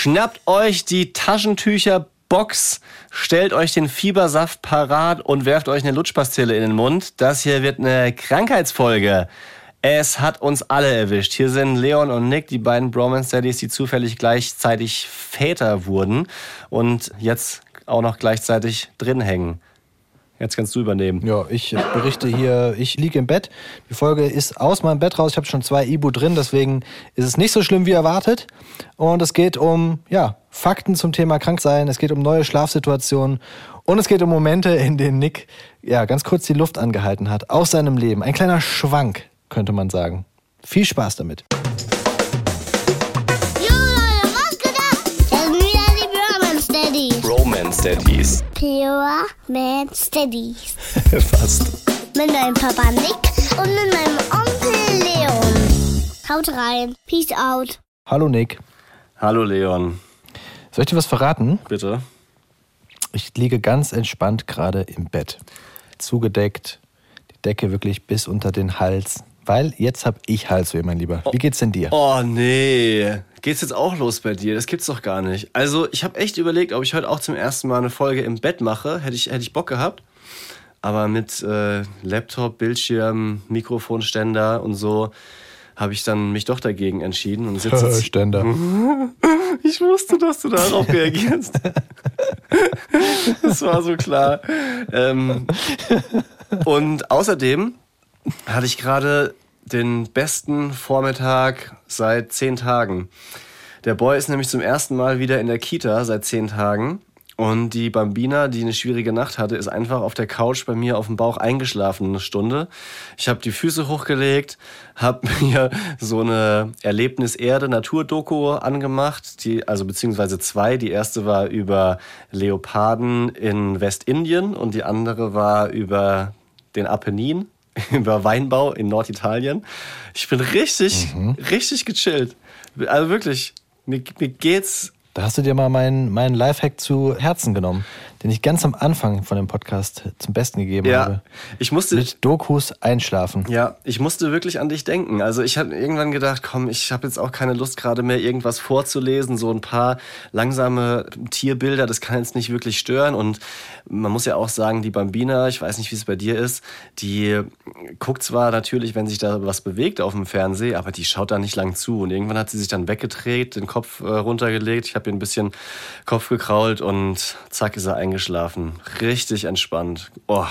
Schnappt euch die Taschentücherbox, stellt euch den Fiebersaft parat und werft euch eine Lutschpastille in den Mund. Das hier wird eine Krankheitsfolge. Es hat uns alle erwischt. Hier sind Leon und Nick, die beiden Bromance Daddies, die zufällig gleichzeitig Väter wurden und jetzt auch noch gleichzeitig drin hängen. Jetzt kannst du übernehmen. Ja, ich berichte hier, ich liege im Bett. Die Folge ist aus meinem Bett raus. Ich habe schon zwei Ibu drin, deswegen ist es nicht so schlimm wie erwartet. Und es geht um ja, Fakten zum Thema Kranksein, es geht um neue Schlafsituationen und es geht um Momente, in denen Nick ja, ganz kurz die Luft angehalten hat aus seinem Leben. Ein kleiner Schwank, könnte man sagen. Viel Spaß damit. Daddies. Pure Man Steadies. Fast. Mit meinem Papa Nick und mit meinem Onkel Leon. Haut rein. Peace out. Hallo Nick. Hallo Leon. Soll ich dir was verraten? Bitte. Ich liege ganz entspannt gerade im Bett. Zugedeckt, die Decke wirklich bis unter den Hals. Weil jetzt habe ich Halsweh, mein Lieber. Wie geht's denn dir? Oh nee. Geht's jetzt auch los bei dir? Das gibt's doch gar nicht. Also, ich habe echt überlegt, ob ich heute auch zum ersten Mal eine Folge im Bett mache. Hätte ich, hätte ich Bock gehabt. Aber mit äh, Laptop, Bildschirm, Mikrofonständer und so habe ich dann mich doch dagegen entschieden und sitze. Ständer. Ich wusste, dass du darauf reagierst. Das war so klar. Ähm, und außerdem hatte ich gerade den besten Vormittag seit zehn Tagen. Der Boy ist nämlich zum ersten Mal wieder in der Kita seit zehn Tagen. Und die Bambina, die eine schwierige Nacht hatte, ist einfach auf der Couch bei mir auf dem Bauch eingeschlafen eine Stunde. Ich habe die Füße hochgelegt, habe mir so eine Erlebnis Erde Naturdoku angemacht, die also beziehungsweise zwei. Die erste war über Leoparden in Westindien und die andere war über den Apennin, über Weinbau in Norditalien. Ich bin richtig, richtig gechillt. Also wirklich, mir, mir geht's Da hast du dir mal meinen, meinen Lifehack zu Herzen genommen, den ich ganz am Anfang von dem Podcast zum Besten gegeben Ja, habe. ich musste, Mit Dokus einschlafen. ja, ich musste wirklich an dich denken. Also ich habe irgendwann gedacht, komm, ich habe jetzt auch keine Lust gerade mehr irgendwas vorzulesen, so ein paar langsame Tierbilder, das kann jetzt nicht wirklich stören. Und man muss ja auch sagen, die Bambina, ich weiß nicht, wie es bei dir ist, die guckt zwar natürlich, wenn sich da was bewegt auf dem Fernseher, aber die schaut da nicht lang zu. Und irgendwann hat sie sich dann weggedreht, den Kopf äh, runtergelegt. Ich habe ihr ein bisschen Kopf gekrault und zack ist er eingeschlafen. Richtig entspannt. Oh,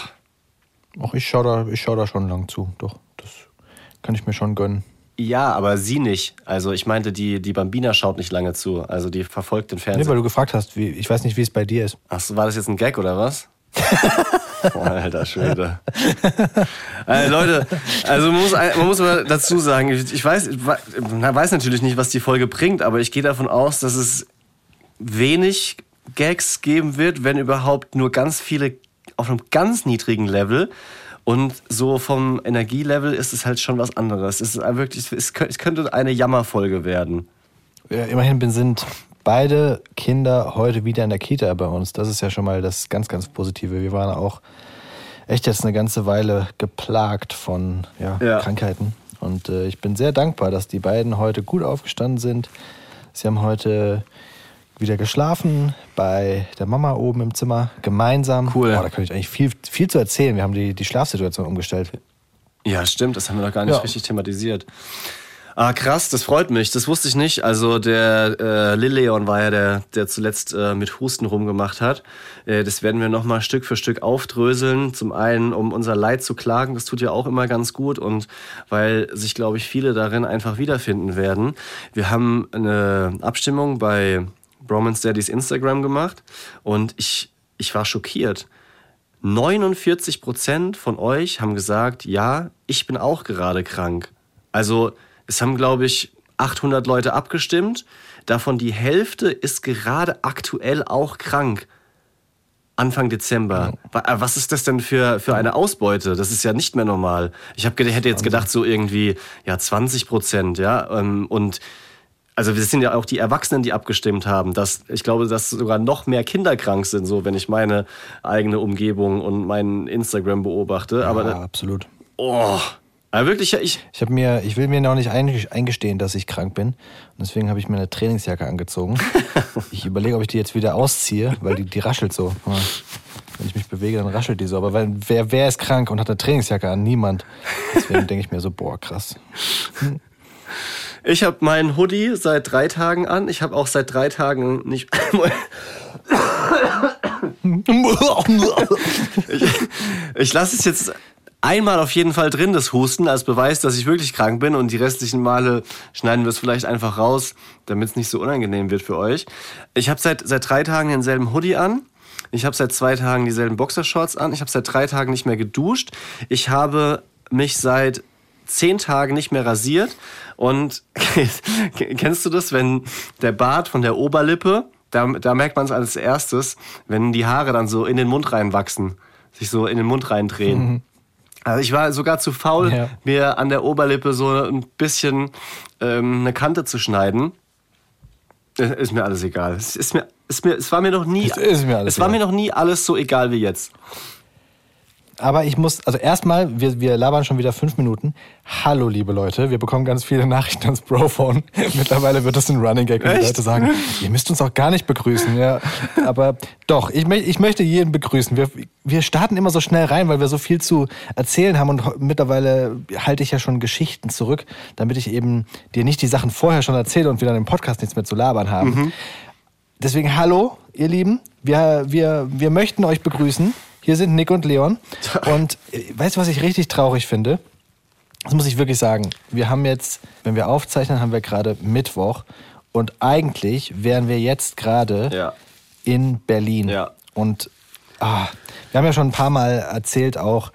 Ach, ich schaue da, ich schau da schon lang zu. Doch, das kann ich mir schon gönnen. Ja, aber sie nicht. Also ich meinte, die, die Bambina schaut nicht lange zu. Also die verfolgt den Nee, Fernseher. weil du gefragt hast, wie, ich weiß nicht, wie es bei dir ist. Ach, so, war das jetzt ein Gag oder was? oh, alter Schwede. äh, Leute, also man muss, man muss mal dazu sagen, ich weiß, ich weiß natürlich nicht, was die Folge bringt, aber ich gehe davon aus, dass es wenig Gags geben wird, wenn überhaupt nur ganz viele auf einem ganz niedrigen Level. Und so vom Energielevel ist es halt schon was anderes. Es ist wirklich, es kö- es könnte eine Jammerfolge werden. Ja, immerhin sind beide Kinder heute wieder in der Kita bei uns. Das ist ja schon mal das ganz, ganz Positive. Wir waren auch echt jetzt eine ganze Weile geplagt von ja, Ja. Krankheiten. Und äh, ich bin sehr dankbar, dass die beiden heute gut aufgestanden sind. Sie haben heute wieder geschlafen bei der Mama oben im Zimmer, gemeinsam. Cool. Boah, da kann ich eigentlich viel, viel zu erzählen. Wir haben die, die Schlafsituation umgestellt. Ja, stimmt, das haben wir noch gar nicht Ja. richtig thematisiert. Ah, krass, das freut mich. Das wusste ich nicht. Also der äh, Lilleon war ja der, der zuletzt äh, mit Husten rumgemacht hat. Äh, das werden wir nochmal Stück für Stück aufdröseln. Zum einen, um unser Leid zu klagen, das tut ja auch immer ganz gut und weil sich, glaube ich, viele darin einfach wiederfinden werden. Wir haben eine Abstimmung bei Bromance Daddies Instagram gemacht und ich, ich war schockiert. 49 Prozent von euch haben gesagt, ja, ich bin auch gerade krank. Also es haben, glaube ich, 800 Leute abgestimmt. Davon die Hälfte ist gerade aktuell auch krank. Anfang Dezember. Äh, Was ist das denn für, für eine Ausbeute? Das ist ja nicht mehr normal. Ich hab, hätte jetzt gedacht, so irgendwie ja 20 Prozent, ja. ähm, Und also wir sind ja auch die Erwachsenen, die abgestimmt haben. Dass, ich glaube, dass sogar noch mehr Kinder krank sind, so wenn ich meine eigene Umgebung und mein Instagram beobachte. Aber ja, absolut. oh, Aber wirklich, ja, ich. Ich habe mir, ich will mir noch nicht ein- eingestehen, dass ich krank bin. Und deswegen habe ich mir eine Trainingsjacke angezogen. ich überlege, ob ich die jetzt wieder ausziehe, weil die, die raschelt so. Wenn ich mich bewege, dann raschelt die so. Aber wenn, wer, wer ist krank und hat eine Trainingsjacke an? Niemand. Deswegen denke ich mir so, boah, krass. Ich habe meinen Hoodie seit drei Tagen an. Ich habe auch seit drei Tagen nicht. ich ich lasse es jetzt einmal auf jeden Fall drin, das Husten, als Beweis, dass ich wirklich krank bin. Und die restlichen Male schneiden wir es vielleicht einfach raus, damit es nicht so unangenehm wird für euch. Ich habe seit, seit drei Tagen denselben Hoodie an. Ich habe seit zwei Tagen dieselben Boxershorts an. Ich habe seit drei Tagen nicht mehr geduscht. Ich habe mich seit zehn Tagen nicht mehr rasiert. Und kennst du das, wenn der Bart von der Oberlippe, da, da merkt man es als erstes, wenn die Haare dann so in den Mund reinwachsen, sich so in den Mund reindrehen. Also ich war sogar zu faul, Ja. mir an der Oberlippe so ein bisschen ähm, eine Kante zu schneiden. Äh, Ist mir alles egal. Es, ist mir, ist mir, es war mir noch nie, Es mir es war mir noch nie alles so egal wie jetzt. Aber ich muss, also erstmal, wir, wir labern schon wieder fünf Minuten. Hallo, liebe Leute, wir bekommen ganz viele Nachrichten ans Brophone. Mittlerweile wird das ein Running Gag, wenn die? Leute sagen, ihr müsst uns auch gar nicht begrüßen. Ja, aber doch, ich, ich möchte jeden begrüßen. Wir, wir starten immer so schnell rein, weil wir so viel zu erzählen haben und mittlerweile halte ich ja schon Geschichten zurück, damit ich eben dir nicht die Sachen vorher schon erzähle und wir dann im Podcast nichts mehr zu labern haben. Deswegen hallo, ihr Lieben. Wir, wir, wir möchten euch begrüßen. Hier sind Nick und Leon. Und äh, weißt du, was ich richtig traurig finde? Das muss ich wirklich sagen. Wir haben jetzt, wenn wir aufzeichnen, haben wir gerade Mittwoch. Und eigentlich wären wir jetzt gerade Ja. in Berlin. Ja. Und ah, wir haben ja schon ein paar Mal erzählt auch,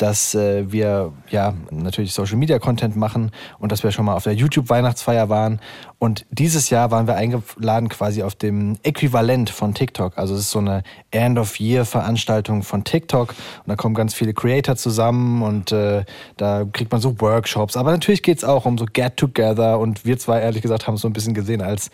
dass äh, wir ja natürlich Social Media Content machen und dass wir schon mal auf der YouTube Weihnachtsfeier waren. Und dieses Jahr waren wir eingeladen quasi auf dem Äquivalent von TikTok. Also es ist so eine End of Year Veranstaltung von TikTok und da kommen ganz viele Creator zusammen und äh, da kriegt man so Workshops. Aber natürlich geht es auch um so Get Together und wir zwei ehrlich gesagt haben es so ein bisschen gesehen als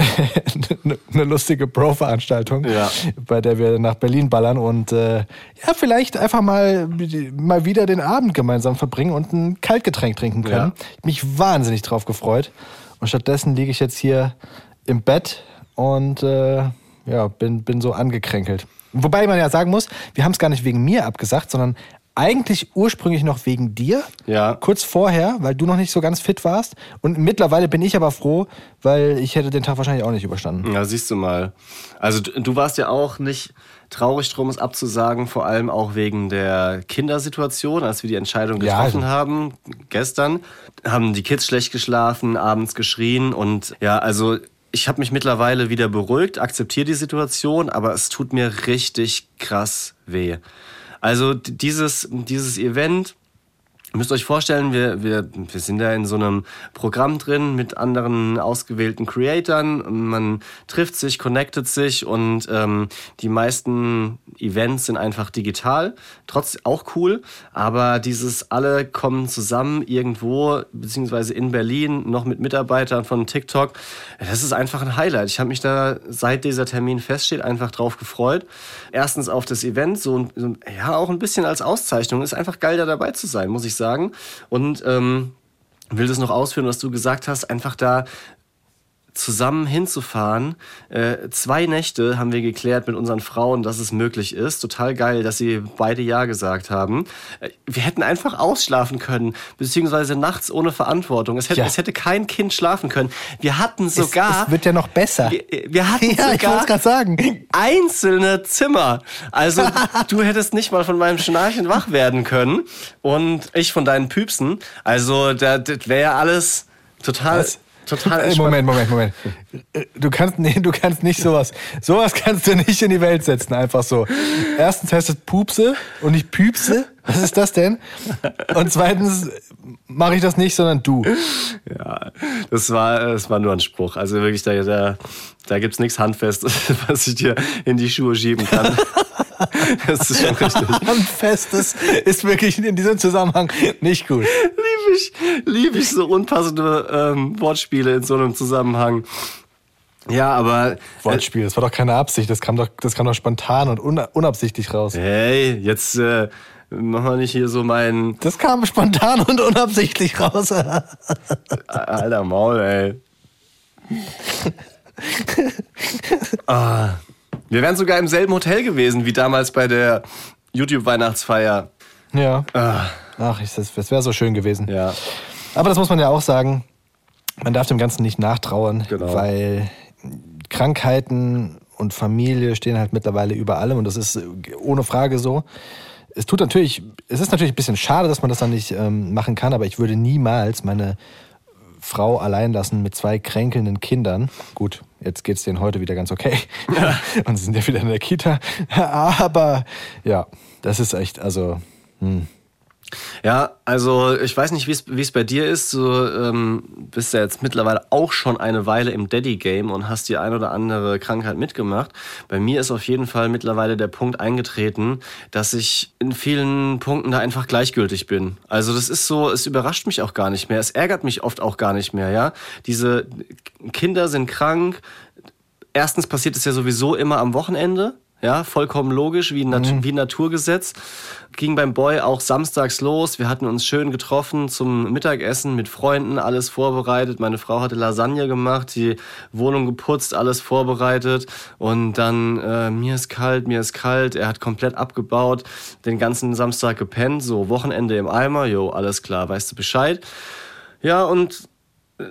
eine lustige Pro-Veranstaltung, Ja. bei der wir nach Berlin ballern und äh, ja, vielleicht einfach mal, mal wieder den Abend gemeinsam verbringen und ein Kaltgetränk trinken können. Ja. Mich wahnsinnig drauf gefreut. Und stattdessen liege ich jetzt hier im Bett und äh, ja, bin, bin so angekränkelt. Wobei man ja sagen muss, wir haben es gar nicht wegen mir abgesagt, sondern eigentlich ursprünglich noch wegen dir. Ja. Kurz vorher, weil du noch nicht so ganz fit warst. Und mittlerweile bin ich aber froh, weil ich hätte den Tag wahrscheinlich auch nicht überstanden. Ja, siehst du mal. Also du du warst ja auch nicht traurig drum, es abzusagen, vor allem auch wegen der Kindersituation, als wir die Entscheidung Ja, getroffen also- haben gestern, haben die Kids schlecht geschlafen, abends geschrien und ja, also ich habe mich mittlerweile wieder beruhigt, akzeptiere die Situation, aber es tut mir richtig krass weh. Also dieses, dieses Event, müsst euch vorstellen, wir, wir, wir sind da in so einem Programm drin mit anderen ausgewählten Creatoren. Man trifft sich, connectet sich und ähm, die meisten Events sind einfach digital. Trotz auch cool, aber dieses alle kommen zusammen irgendwo, beziehungsweise in Berlin, noch mit Mitarbeitern von TikTok. Das ist einfach ein Highlight. Ich habe mich da, seit dieser Termin feststeht, einfach drauf gefreut. Erstens auf das Event, so, so ja, auch ein bisschen als Auszeichnung. Ist einfach geil, da dabei zu sein, muss ich sagen. Und ähm, will das noch ausführen, was du gesagt hast, einfach da zusammen hinzufahren. Äh, zwei Nächte haben wir geklärt mit unseren Frauen, dass es möglich ist. Total geil, dass sie beide Ja gesagt haben. Äh, wir hätten einfach ausschlafen können, beziehungsweise nachts ohne Verantwortung. Es hätte, Ja. es hätte kein Kind schlafen können. Wir hatten sogar... es, es wird ja noch besser. wir, wir hatten ja, ich wollte sogar sagen. einzelne Zimmer. Also du hättest nicht mal von meinem Schnarchen wach werden können und ich von deinen Püpsen. Also da- das wäre ja alles total, Was? Total Ey, entspannt. Moment, Moment, Moment. Du kannst, nee, du kannst nicht sowas. Sowas kannst du nicht in die Welt setzen, einfach so. Erstens heißt es Pupse und nicht Püpse. Was ist das denn? Und zweitens mache ich das nicht, sondern du. Ja, das war, das war nur ein Spruch. Also wirklich, da, da, da gibt es nichts Handfestes, was ich dir in die Schuhe schieben kann. Das ist schon richtig. Handfestes ist wirklich in diesem Zusammenhang nicht gut. Lieb ich, lieb ich so unpassende ähm, Wortspiele in so einem Zusammenhang. Ja, aber. Wortspiel, das war doch keine Absicht. Das kam doch, das kam doch spontan und una- unabsichtlich raus. Hey, jetzt, äh, Mach mal nicht hier so meinen. Das kam spontan und unabsichtlich raus. Alter Maul, ey. ah. Wir wären sogar im selben Hotel gewesen wie damals bei der YouTube-Weihnachtsfeier. ja. Ah, Ach, ich- das, das wäre so schön gewesen. ja. Aber das muss man ja auch sagen. Man darf dem Ganzen nicht nachtrauern, Genau. weil Krankheiten und Familie stehen halt mittlerweile über allem und das ist äh, ohne Frage so. Es tut natürlich, es ist natürlich ein bisschen schade, dass man das dann nicht ähm, machen kann, aber ich würde niemals meine Frau allein lassen mit zwei kränkelnden Kindern. Gut, jetzt geht's denen heute wieder ganz okay. und sie sind ja wieder in der Kita. Aber ja, das ist echt, also, hm. Ja, also ich weiß nicht, wie es bei dir ist. Du ähm, bist ja jetzt mittlerweile auch schon eine Weile im Daddy-Game und hast die ein oder andere Krankheit mitgemacht. Bei mir ist auf jeden Fall mittlerweile der Punkt eingetreten, dass ich in vielen Punkten da einfach gleichgültig bin. Also das ist so, es überrascht mich auch gar nicht mehr. Es ärgert mich oft auch gar nicht mehr, ja. Diese Kinder sind krank. Erstens passiert es ja sowieso immer am Wochenende. Ja, vollkommen logisch, wie ein, Nat wie ein Naturgesetz. Ging beim Boy auch samstags los. Wir hatten uns schön getroffen zum Mittagessen mit Freunden, alles vorbereitet. Meine Frau hatte Lasagne gemacht, die Wohnung geputzt, alles vorbereitet. Und dann, äh, mir ist kalt, mir ist kalt. Er hat komplett abgebaut, den ganzen Samstag gepennt. So, Wochenende im Eimer, jo, alles klar, weißt du Bescheid. Ja, und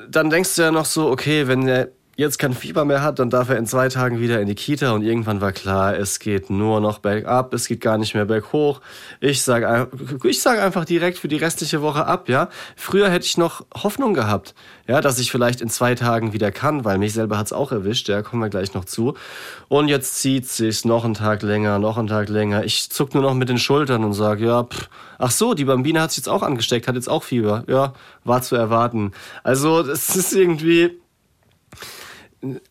dann denkst du ja noch so, okay, wenn er jetzt kein Fieber mehr hat, dann darf er in zwei Tagen wieder in die Kita und irgendwann war klar, es geht nur noch bergab, es geht gar nicht mehr berghoch. Ich sage ich sag einfach direkt für die restliche Woche ab, ja. Früher hätte ich noch Hoffnung gehabt, ja, dass ich vielleicht in zwei Tagen wieder kann, weil mich selber hat's auch erwischt, ja, kommen wir gleich noch zu. Und jetzt zieht sich's noch einen Tag länger, noch einen Tag länger. Ich zuck nur noch mit den Schultern und sage, ja, pff, ach so, die Bambine hat sich jetzt auch angesteckt, hat jetzt auch Fieber. Ja, war zu erwarten. Also, es ist irgendwie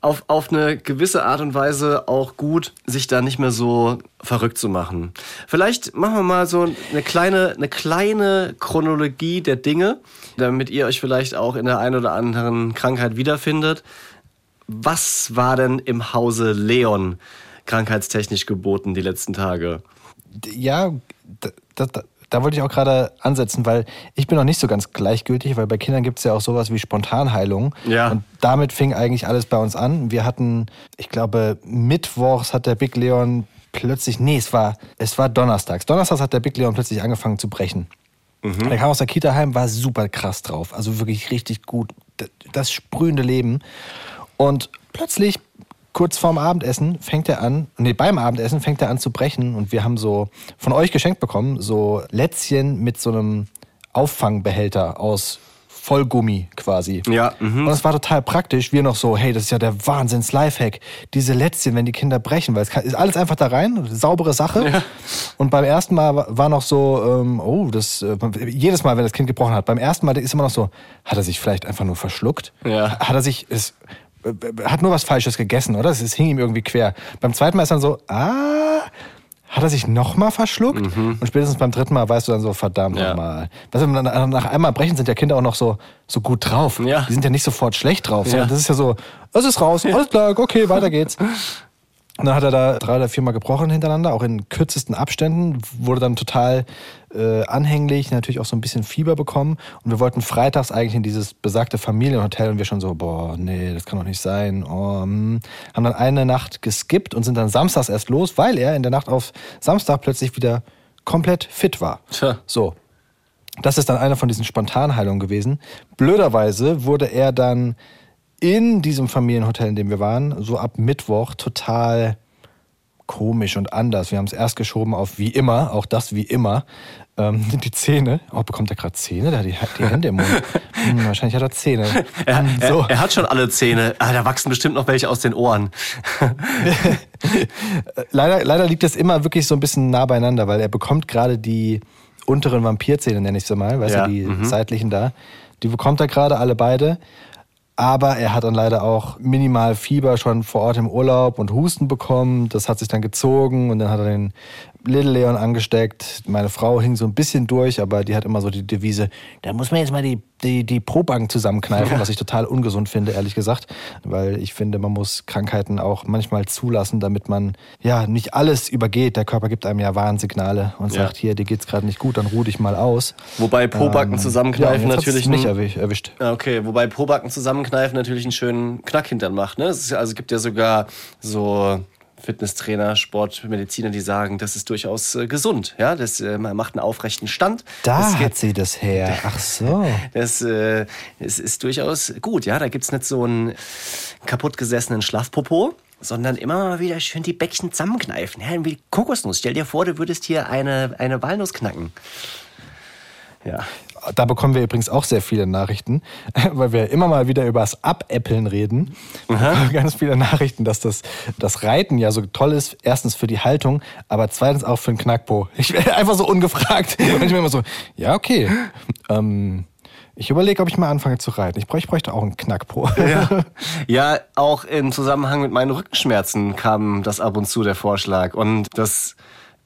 auf, auf eine gewisse Art und Weise auch gut, sich da nicht mehr so verrückt zu machen. Vielleicht machen wir mal so eine kleine, eine kleine Chronologie der Dinge, damit ihr euch vielleicht auch in der einen oder anderen Krankheit wiederfindet. Was war denn im Hause Leon krankheitstechnisch geboten die letzten Tage? ja, da, da, da, wollte ich auch gerade ansetzen, weil ich bin noch nicht so ganz gleichgültig, weil bei Kindern gibt es ja auch sowas wie Spontanheilung. Ja. Und damit fing eigentlich alles bei uns an. Wir hatten, ich glaube, mittwochs hat der Big Leon plötzlich, nee, es war, es war donnerstags. Donnerstags hat der Big Leon plötzlich angefangen zu brechen. Er kam aus der Kita heim, war super krass drauf. Also wirklich richtig gut. Das sprühende Leben. Und plötzlich, kurz vorm Abendessen, fängt er an, nee, beim Abendessen fängt er an zu brechen. Und wir haben so von euch geschenkt bekommen, so Lätzchen mit so einem Auffangbehälter aus Vollgummi quasi. Ja, mhm. Und das war total praktisch. Wir noch so, hey, das ist ja der Wahnsinns-Lifehack. Diese Lätzchen, wenn die Kinder brechen, weil es kann, ist alles einfach da rein, saubere Sache. Und beim ersten Mal war- noch so, ähm, oh, das, äh, jedes Mal, wenn das Kind gebrochen hat, beim ersten Mal ist immer noch so, hat er sich vielleicht einfach nur verschluckt? Ja. Hat er sich, es, äh, hat nur was Falsches gegessen, oder? Es, hing ihm irgendwie quer. Beim zweiten Mal ist dann so, ah, hat er sich nochmal verschluckt? Und spätestens beim dritten Mal weißt du dann so, verdammt Mhm. Ja. nochmal. Du, nach, nach einmal brechen sind ja Kinder auch noch so, so gut drauf. Ja. Die sind ja nicht sofort schlecht drauf, Ja. das ist ja so, es ist raus, alles klar, okay, weiter geht's. Und dann hat er da drei oder viermal gebrochen hintereinander, auch in kürzesten Abständen, wurde dann total äh, anhänglich, natürlich auch so ein bisschen Fieber bekommen. Und wir wollten freitags eigentlich in dieses besagte Familienhotel und wir schon so, boah, nee, das kann doch nicht sein. Oh, hm. Haben dann eine Nacht geskippt und sind dann samstags erst los, weil er in der Nacht auf Samstag plötzlich wieder komplett fit war. Tja. So. Das ist dann eine von diesen Spontanheilungen gewesen. Blöderweise wurde er dann in diesem Familienhotel, in dem wir waren, so ab Mittwoch total komisch und anders. Wir haben es erst geschoben auf wie immer, auch das wie immer. Ähm, die Zähne. Oh, bekommt er gerade Zähne? Der hat die, die Hände im Mund. Hm, wahrscheinlich hat er Zähne. Er, Hm, so. er, er hat schon alle Zähne. Ah, da wachsen bestimmt noch welche aus den Ohren. leider, leider liegt das immer wirklich so ein bisschen nah beieinander, weil er bekommt gerade die unteren Vampirzähne, nenne ich sie mal, weißt Ja, du, die mhm. seitlichen da. Die bekommt er gerade alle beide. Aber er hat dann leider auch minimal Fieber schon vor Ort im Urlaub und Husten bekommen. Das hat sich dann gezogen und dann hat er den Little Leon angesteckt. Meine Frau hing so ein bisschen durch, aber die hat immer so die Devise, da muss man jetzt mal die, die, die Probanken zusammenkneifen, was ich total ungesund finde, ehrlich gesagt. Weil ich finde, man muss Krankheiten auch manchmal zulassen, damit man ja nicht alles übergeht. Der Körper gibt einem ja Warnsignale und Ja. sagt, hier, dir geht's gerade nicht gut, dann ruh dich mal aus. Wobei Pobacken Ähm, zusammenkneifen ja, natürlich erwisch- erwischt. Ja, okay, wobei Pobacken zusammenkneifen natürlich einen schönen Knackhintern macht. Ne? Es ja- also gibt ja sogar so Fitnesstrainer, Sportmediziner, die sagen, das ist durchaus äh, gesund. Ja, das äh, man macht einen aufrechten Stand. Da das hat sie das her. Ach so. das äh, es ist durchaus gut. Ja, da gibt's nicht so einen kaputtgesessenen Schlafpopo. Sondern immer mal wieder schön die Bäckchen zusammenkneifen. Ja, wie Kokosnuss. Stell dir vor, du würdest hier eine, eine Walnuss knacken. Ja. Da bekommen wir übrigens auch sehr viele Nachrichten, weil wir immer mal wieder über das Abäppeln reden. Ganz viele Nachrichten, dass das, das Reiten ja so toll ist. Erstens für die Haltung, aber zweitens auch für den Knackpo. Ich werde einfach so ungefragt. Und ich bin immer so, ja, okay. Ähm, ich überlege, ob ich mal anfange zu reiten. Ich, bräuch, ich bräuchte auch einen Knackpo. Ja. ja, auch im Zusammenhang mit meinen Rückenschmerzen kam das ab und zu der Vorschlag. Und das,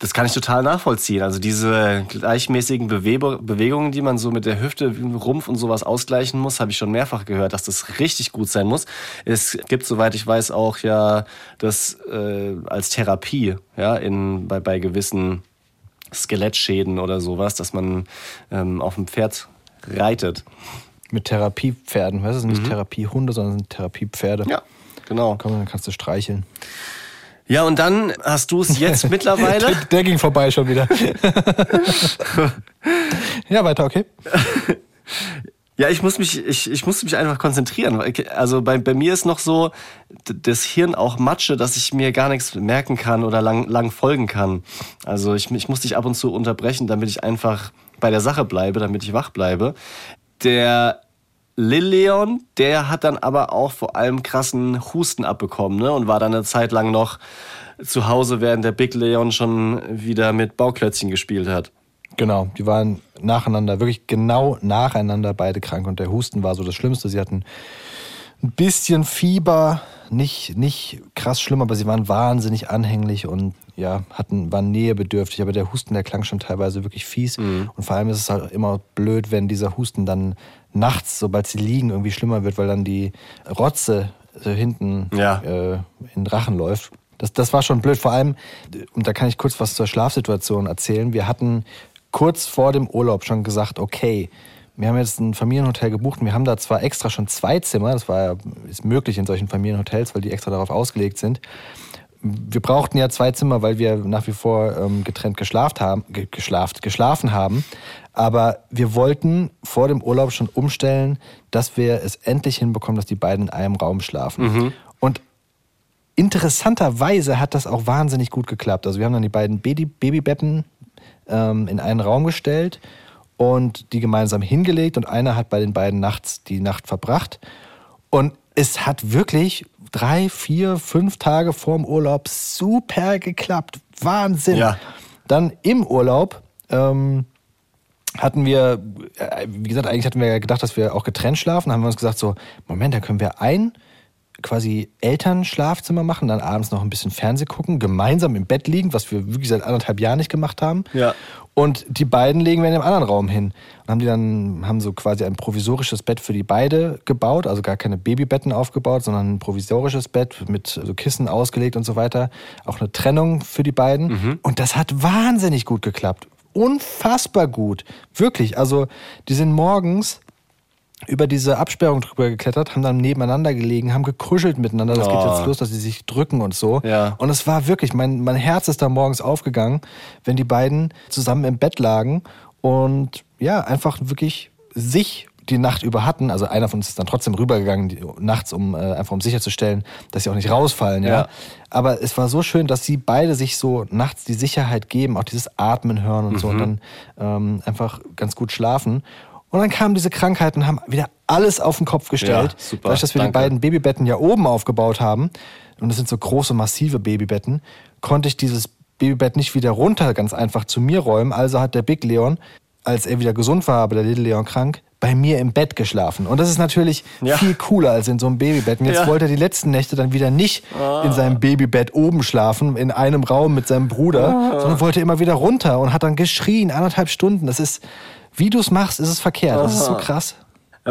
das kann ich total nachvollziehen. Also diese gleichmäßigen Bewe Bewegungen, die man so mit der Hüfte, Rumpf und sowas ausgleichen muss, habe ich schon mehrfach gehört, dass das richtig gut sein muss. Es gibt, soweit ich weiß, auch ja das äh, als Therapie, ja, in, bei, bei gewissen Skelettschäden oder sowas, dass man ähm, auf dem Pferd reitet. Mit Therapiepferden. Weißt du, sind nicht Therapiehunde, sondern sind Therapiepferde. Ja, genau. Komm, dann kannst du streicheln. Ja, und dann hast du es jetzt mittlerweile. Der, der ging vorbei schon wieder. ja, weiter, okay. Ja, ich muss mich, ich, ich muss mich einfach konzentrieren. Also bei, bei mir ist noch so das Hirn auch Matsche, dass ich mir gar nichts merken kann oder lang, lang folgen kann. Also ich, ich muss dich ab und zu unterbrechen, damit ich einfach bei der Sache bleibe, damit ich wach bleibe. Der Lilleon, der hat dann aber auch vor allem krassen Husten abbekommen ne? und war dann eine Zeit lang noch zu Hause, während der Big Leon schon wieder mit Bauklötzchen gespielt hat. Genau, die waren nacheinander, wirklich genau nacheinander beide krank und der Husten war so das Schlimmste. Sie hatten ein bisschen Fieber, nicht, nicht krass schlimm, aber sie waren wahnsinnig anhänglich und ja, hatten, waren nähebedürftig. Aber der Husten, der klang schon teilweise wirklich fies. Und vor allem ist es halt immer blöd, wenn dieser Husten dann nachts, sobald sie liegen, irgendwie schlimmer wird, weil dann die Rotze so hinten Ja. äh, in den Rachen läuft. Das, das war schon blöd. Vor allem, und da kann ich kurz was zur Schlafsituation erzählen. Wir hatten kurz vor dem Urlaub schon gesagt, okay, wir haben jetzt ein Familienhotel gebucht und wir haben da zwar extra schon zwei Zimmer, das war ja, ist möglich in solchen Familienhotels, weil die extra darauf ausgelegt sind. Wir brauchten ja zwei Zimmer, weil wir nach wie vor ähm, getrennt geschlaft haben, ge geschlaft, geschlafen haben. Aber wir wollten vor dem Urlaub schon umstellen, dass wir es endlich hinbekommen, dass die beiden in einem Raum schlafen. Und interessanterweise hat das auch wahnsinnig gut geklappt. Also wir haben dann die beiden Baby Babybetten ähm, in einen Raum gestellt und die gemeinsam hingelegt und einer hat bei den beiden nachts die Nacht verbracht. Und es hat wirklich drei, vier, fünf Tage vorm Urlaub super geklappt. Wahnsinn. Ja. Dann im Urlaub ähm, hatten wir, äh, wie gesagt, eigentlich hatten wir ja gedacht, dass wir auch getrennt schlafen. Haben wir uns gesagt, so, Moment, da können wir ein quasi Elternschlafzimmer machen, dann abends noch ein bisschen Fernseh gucken, gemeinsam im Bett liegen, was wir wirklich seit anderthalb Jahren nicht gemacht haben. Ja. Und die beiden legen wir in einem anderen Raum hin. Und haben die dann, haben so quasi ein provisorisches Bett für die beide gebaut, also gar keine Babybetten aufgebaut, sondern ein provisorisches Bett mit so Kissen ausgelegt und so weiter. Auch eine Trennung für die beiden. Und das hat wahnsinnig gut geklappt. Unfassbar gut. Wirklich. Also, die sind morgens über diese Absperrung drüber geklettert, haben dann nebeneinander gelegen, haben gekuschelt miteinander. Das geht Oh. jetzt los, dass sie sich drücken und so. Ja. Und es war wirklich, mein, mein Herz ist da morgens aufgegangen, wenn die beiden zusammen im Bett lagen und ja, einfach wirklich sich die Nacht über hatten. Also einer von uns ist dann trotzdem rübergegangen die, nachts, um äh, einfach um sicherzustellen, dass sie auch nicht rausfallen. Ja? Ja. Aber es war so schön, dass sie beide sich so nachts die Sicherheit geben, auch dieses Atmen hören und so und dann ähm, einfach ganz gut schlafen. Und dann kamen diese Krankheiten und haben wieder alles auf den Kopf gestellt. Ja, super. Dadurch, dass wir Danke. die beiden Babybetten ja oben aufgebaut haben, und das sind so große, massive Babybetten, konnte ich dieses Babybett nicht wieder runter ganz einfach zu mir räumen. Also hat der Big Leon als er wieder gesund war, aber der Little Leon krank, bei mir im Bett geschlafen. Und das ist natürlich Ja. viel cooler als in so einem Babybett. Und jetzt Ja. wollte er die letzten Nächte dann wieder nicht in seinem Babybett oben schlafen, in einem Raum mit seinem Bruder, sondern wollte immer wieder runter und hat dann geschrien, anderthalb Stunden. Das ist, wie du es machst, ist es verkehrt. Das ist so krass.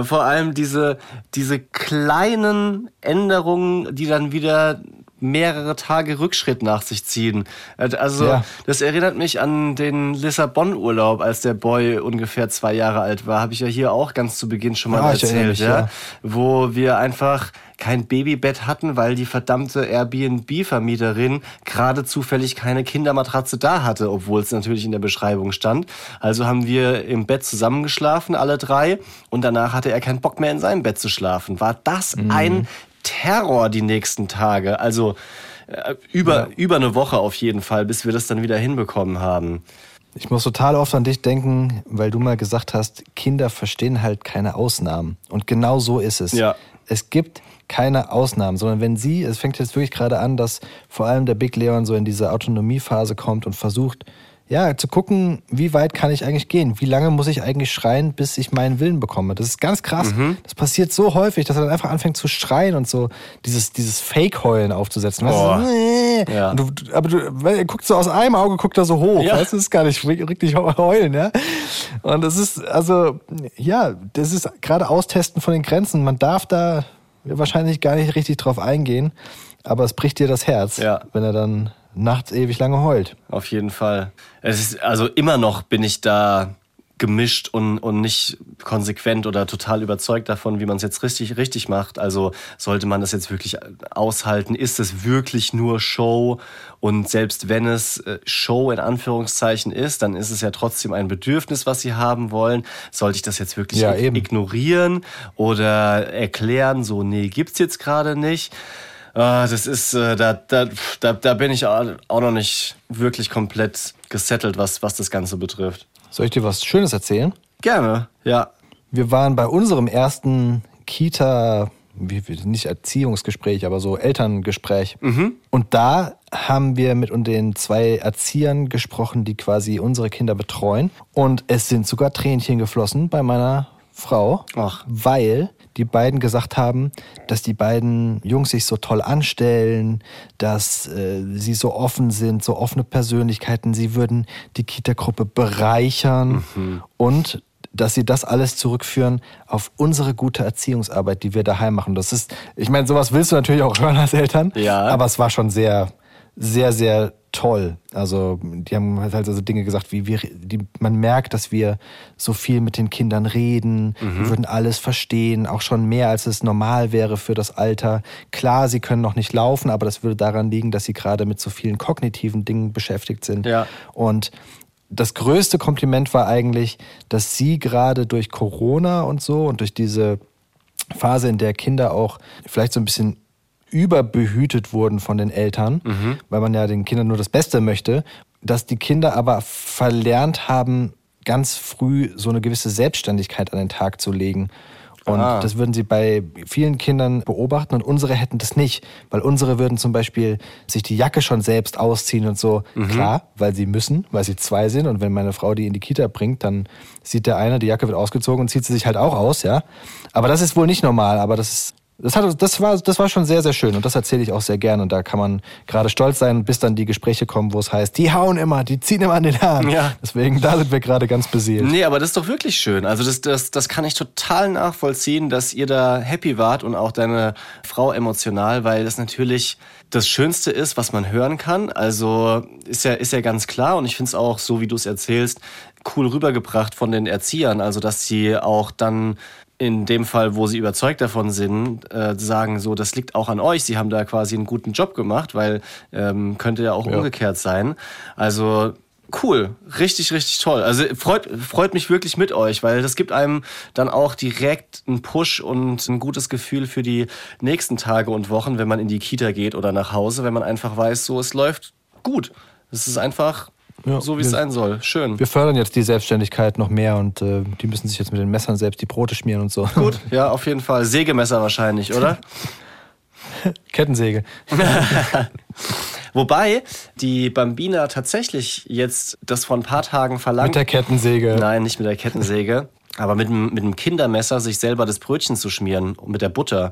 Vor allem diese, diese kleinen Änderungen, die dann wieder mehrere Tage Rückschritt nach sich ziehen. Also Ja. das erinnert mich an den Lissabon-Urlaub, als der Boy ungefähr zwei Jahre alt war. Habe ich ja hier auch ganz zu Beginn schon mal erinnere erzählt, mich, ja? ja. wo wir einfach kein Babybett hatten, weil die verdammte Airbnb-Vermieterin gerade zufällig keine Kindermatratze da hatte, obwohl es natürlich in der Beschreibung stand. Also haben wir im Bett zusammengeschlafen, alle drei, und danach hatte er keinen Bock mehr in seinem Bett zu schlafen. War das ein Terror die nächsten Tage? Also äh, über, über eine Woche auf jeden Fall, bis wir das dann wieder hinbekommen haben. Ich muss total oft an dich denken, weil du mal gesagt hast, Kinder verstehen halt keine Ausnahmen. Und genau so ist es. Ja. Es gibt keine Ausnahmen, sondern wenn sie, es fängt jetzt wirklich gerade an, dass vor allem der Big Leon so in diese Autonomiephase kommt und versucht, ja, zu gucken, wie weit kann ich eigentlich gehen? Wie lange muss ich eigentlich schreien, bis ich meinen Willen bekomme? Das ist ganz krass. Mhm. Das passiert so häufig, dass er dann einfach anfängt zu schreien und so dieses, dieses Fake-Heulen aufzusetzen. Weißt du, äh. Ja. Du, aber du, er guckt so aus einem Auge, guckt er so hoch. Ja. Weißt du, das ist gar nicht richtig heulen, ja. Und das ist, also, ja, das ist gerade Austesten von den Grenzen. Man darf da wahrscheinlich gar nicht richtig drauf eingehen, aber es bricht dir das Herz, Ja. wenn er dann nachts ewig lange heult. Auf jeden Fall. Es ist, also immer noch bin ich da gemischt und, und nicht konsequent oder total überzeugt davon, wie man es jetzt richtig, richtig macht. Also sollte man das jetzt wirklich aushalten? Ist es wirklich nur Show? Und selbst wenn es äh, Show in Anführungszeichen ist, dann ist es ja trotzdem ein Bedürfnis, was sie haben wollen. Sollte ich das jetzt wirklich Ja, ignorieren oder erklären, so, nee, gibt's jetzt gerade nicht? Ah, das ist, äh, da, da, da, da bin ich auch noch nicht wirklich komplett gesettelt, was, was das Ganze betrifft. Soll ich dir was Schönes erzählen? Gerne, ja. Wir waren bei unserem ersten Kita, nicht Erziehungsgespräch, aber so Elterngespräch. Und da haben wir mit den zwei Erziehern gesprochen, die quasi unsere Kinder betreuen. Und es sind sogar Tränchen geflossen bei meiner Frau, Ach. weil die beiden gesagt haben, dass die beiden Jungs sich so toll anstellen, dass äh, sie so offen sind, so offene Persönlichkeiten. Sie würden die Kita-Gruppe bereichern und dass sie das alles zurückführen auf unsere gute Erziehungsarbeit, die wir daheim machen. Das ist, ich meine, sowas willst du natürlich auch hören als Eltern, Ja. aber es war schon sehr, sehr, sehr toll. Also die haben halt also Dinge gesagt, wie wir, die, man merkt, dass wir so viel mit den Kindern reden, wir würden alles verstehen, auch schon mehr, als es normal wäre für das Alter. Klar, sie können noch nicht laufen, aber das würde daran liegen, dass sie gerade mit so vielen kognitiven Dingen beschäftigt sind. Ja. Und das größte Kompliment war eigentlich, dass sie gerade durch Corona und so und durch diese Phase, in der Kinder auch vielleicht so ein bisschen überbehütet wurden von den Eltern, weil man ja den Kindern nur das Beste möchte, dass die Kinder aber verlernt haben, ganz früh so eine gewisse Selbstständigkeit an den Tag zu legen. Und Ah. das würden sie bei vielen Kindern beobachten und unsere hätten das nicht, weil unsere würden zum Beispiel sich die Jacke schon selbst ausziehen und so. Klar, weil sie müssen, weil sie zwei sind und wenn meine Frau die in die Kita bringt, dann sieht der eine, die Jacke wird ausgezogen und zieht sie sich halt auch aus, ja. Aber das ist wohl nicht normal, aber das ist das, hat, das, war, das war schon sehr, sehr schön und das erzähle ich auch sehr gerne. Und da kann man gerade stolz sein, bis dann die Gespräche kommen, wo es heißt, die hauen immer, die ziehen immer an den Haaren. Ja. Deswegen, da sind wir gerade ganz beseelt. Nee, aber das ist doch wirklich schön. Also das, das, das kann ich total nachvollziehen, dass ihr da happy wart und auch deine Frau emotional, weil das natürlich das Schönste ist, was man hören kann. Also ist ja, ist ja ganz klar und ich finde es auch, so wie du es erzählst, cool rübergebracht von den Erziehern. Also dass sie auch dann in dem Fall, wo sie überzeugt davon sind, äh, sagen so, das liegt auch an euch. Sie haben da quasi einen guten Job gemacht, weil ähm, könnte ja auch Ja. umgekehrt sein. Also cool, richtig, richtig toll. Also freut, freut mich wirklich mit euch, weil das gibt einem dann auch direkt einen Push und ein gutes Gefühl für die nächsten Tage und Wochen, wenn man in die Kita geht oder nach Hause, wenn man einfach weiß, so es läuft gut. Es ist einfach Ja, so, wie es sein soll. Schön. Wir fördern jetzt die Selbstständigkeit noch mehr und äh, die müssen sich jetzt mit den Messern selbst die Brote schmieren und so. Gut, ja, auf jeden Fall. Sägemesser wahrscheinlich, oder? Kettensäge. Wobei die Bambina tatsächlich jetzt das vor ein paar Tagen verlangt. Mit der Kettensäge. Nein, nicht mit der Kettensäge. Aber mit einem, mit einem Kindermesser sich selber das Brötchen zu schmieren mit der Butter.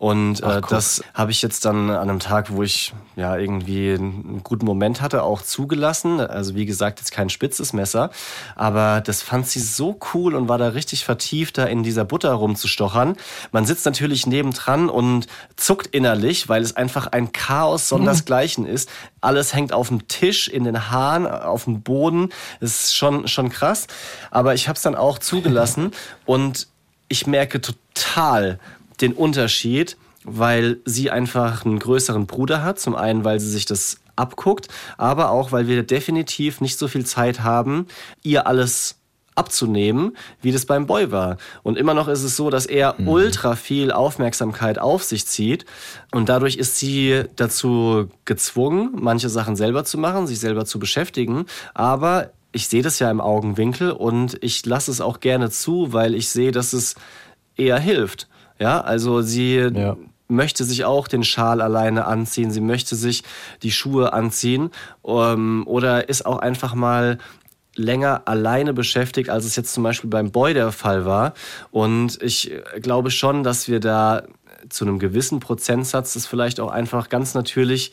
Und äh, das habe ich jetzt dann an einem Tag, wo ich ja irgendwie einen guten Moment hatte, auch zugelassen. Also wie gesagt, jetzt kein spitzes Messer. Aber das fand sie so cool und war da richtig vertieft, da in dieser Butter rumzustochern. Man sitzt natürlich nebendran und zuckt innerlich, weil es einfach ein Chaos sondersgleichen ist. Alles hängt auf dem Tisch, in den Haaren, auf dem Boden. Das ist schon, schon krass. Aber ich habe es dann auch zugelassen und ich merke total den Unterschied, weil sie einfach einen größeren Bruder hat. Zum einen, weil sie sich das abguckt, aber auch, weil wir definitiv nicht so viel Zeit haben, ihr alles abzunehmen, wie das beim Boy war. Und immer noch ist es so, dass er mhm. ultra viel Aufmerksamkeit auf sich zieht und dadurch ist sie dazu gezwungen, manche Sachen selber zu machen, sich selber zu beschäftigen, aber ich sehe das ja im Augenwinkel und ich lasse es auch gerne zu, weil ich sehe, dass es eher hilft. Ja, also sie ja. möchte sich auch den Schal alleine anziehen, sie möchte sich die Schuhe anziehen ähm, oder ist auch einfach mal länger alleine beschäftigt, als es jetzt zum Beispiel beim Boy der Fall war. Und ich glaube schon, dass wir da zu einem gewissen Prozentsatz das vielleicht auch einfach ganz natürlich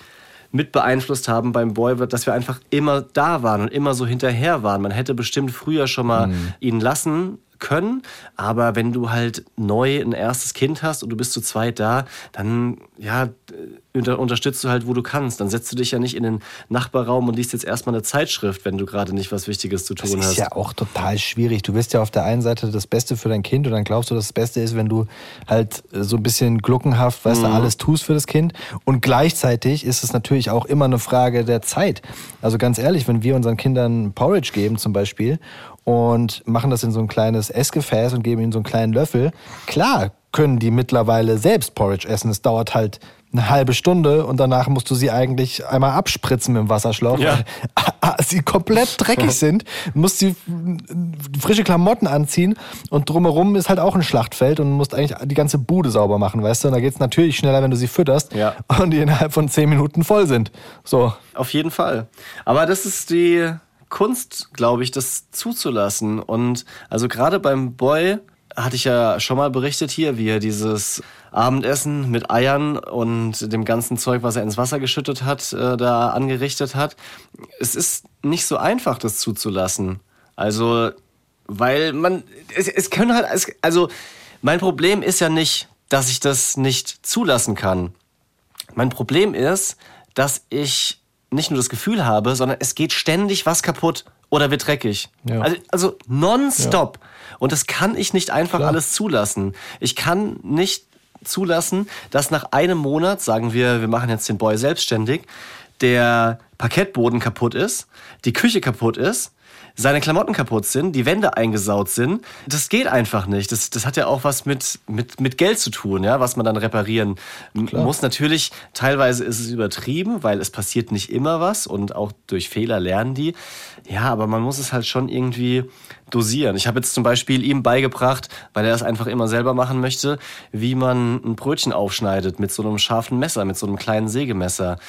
mit beeinflusst haben beim Boy, dass wir einfach immer da waren und immer so hinterher waren. Man hätte bestimmt früher schon mal mhm. ihn lassen können. Aber wenn du halt neu ein erstes Kind hast und du bist zu zweit da, dann ja, unter, unterstützt du halt, wo du kannst. Dann setzt du dich ja nicht in den Nachbarraum und liest jetzt erstmal eine Zeitschrift, wenn du gerade nicht was Wichtiges zu tun hast. Das ist ja auch total schwierig. Du willst ja auf der einen Seite das Beste für dein Kind und dann glaubst du, dass das Beste ist, wenn du halt so ein bisschen gluckenhaft, weißt mhm. du, alles tust für das Kind. Und gleichzeitig ist es natürlich auch immer eine Frage der Zeit. Also ganz ehrlich, wenn wir unseren Kindern Porridge geben zum Beispiel und machen das in so ein kleines Essgefäß und geben ihnen so einen kleinen Löffel. Klar können die mittlerweile selbst Porridge essen. Es dauert halt eine halbe Stunde und danach musst du sie eigentlich einmal abspritzen mit dem Wasserschlauch, ja. weil sie komplett dreckig sind. Musst sie frische Klamotten anziehen und drumherum ist halt auch ein Schlachtfeld und musst eigentlich die ganze Bude sauber machen, weißt du? Und da geht es natürlich schneller, wenn du sie fütterst ja. und die innerhalb von zehn Minuten voll sind. So. Auf jeden Fall. Aber das ist die Kunst, glaube ich, das zuzulassen. Und also gerade beim Boy hatte ich ja schon mal berichtet hier, wie er dieses Abendessen mit Eiern und dem ganzen Zeug, was er ins Wasser geschüttet hat, äh, da angerichtet hat. Es ist nicht so einfach, das zuzulassen. Also, weil man, es, es können halt, also mein Problem ist ja nicht, dass ich das nicht zulassen kann. Mein Problem ist, dass ich nicht nur das Gefühl habe, sondern es geht ständig was kaputt oder wird dreckig. Ja. Also, also nonstop. Ja. Und das kann ich nicht einfach Klar. alles zulassen. Ich kann nicht zulassen, dass nach einem Monat, sagen wir, wir machen jetzt den Boy selbstständig, der Parkettboden kaputt ist, die Küche kaputt ist, seine Klamotten kaputt sind, die Wände eingesaut sind. Das geht einfach nicht. Das, das hat ja auch was mit, mit, mit Geld zu tun, ja, was man dann reparieren Klar. muss. Natürlich, teilweise ist es übertrieben, weil es passiert nicht immer was und auch durch Fehler lernen die. Ja, aber man muss es halt schon irgendwie dosieren. Ich habe jetzt zum Beispiel ihm beigebracht, weil er es einfach immer selber machen möchte, wie man ein Brötchen aufschneidet mit so einem scharfen Messer, mit so einem kleinen Sägemesser.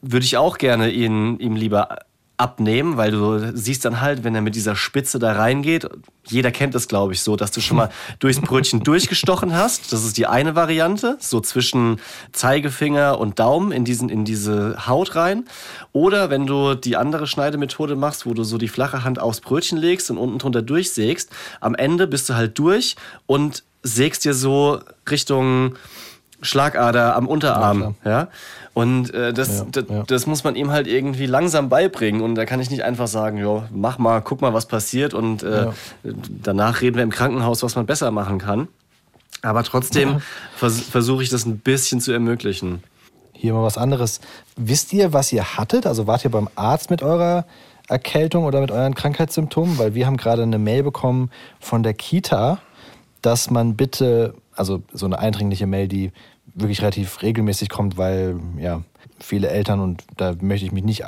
Würde ich auch gerne ihn, ihm lieber abnehmen, weil du siehst dann halt, wenn er mit dieser Spitze da reingeht, jeder kennt das, glaube ich, so, dass du schon mal durchs Brötchen durchgestochen hast. Das ist die eine Variante, so zwischen Zeigefinger und Daumen in, diesen, in diese Haut rein. Oder wenn du die andere Schneidemethode machst, wo du so die flache Hand aufs Brötchen legst und unten drunter durchsägst, am Ende bist du halt durch und sägst dir so Richtung Schlagader am Unterarm. Ja, ja? Und äh, das, ja, ja. das muss man ihm halt irgendwie langsam beibringen. Und da kann ich nicht einfach sagen, ja, mach mal, guck mal, was passiert. Und äh, danach reden wir im Krankenhaus, was man besser machen kann. Aber trotzdem vers versuche ich das ein bisschen zu ermöglichen. Hier mal was anderes. Wisst ihr, was ihr hattet? Also wart ihr beim Arzt mit eurer Erkältung oder mit euren Krankheitssymptomen? Weil wir haben gerade eine Mail bekommen von der Kita, dass man bitte, also so eine eindringliche Mail, die wirklich relativ regelmäßig kommt, weil ja viele Eltern, und da möchte ich mich nicht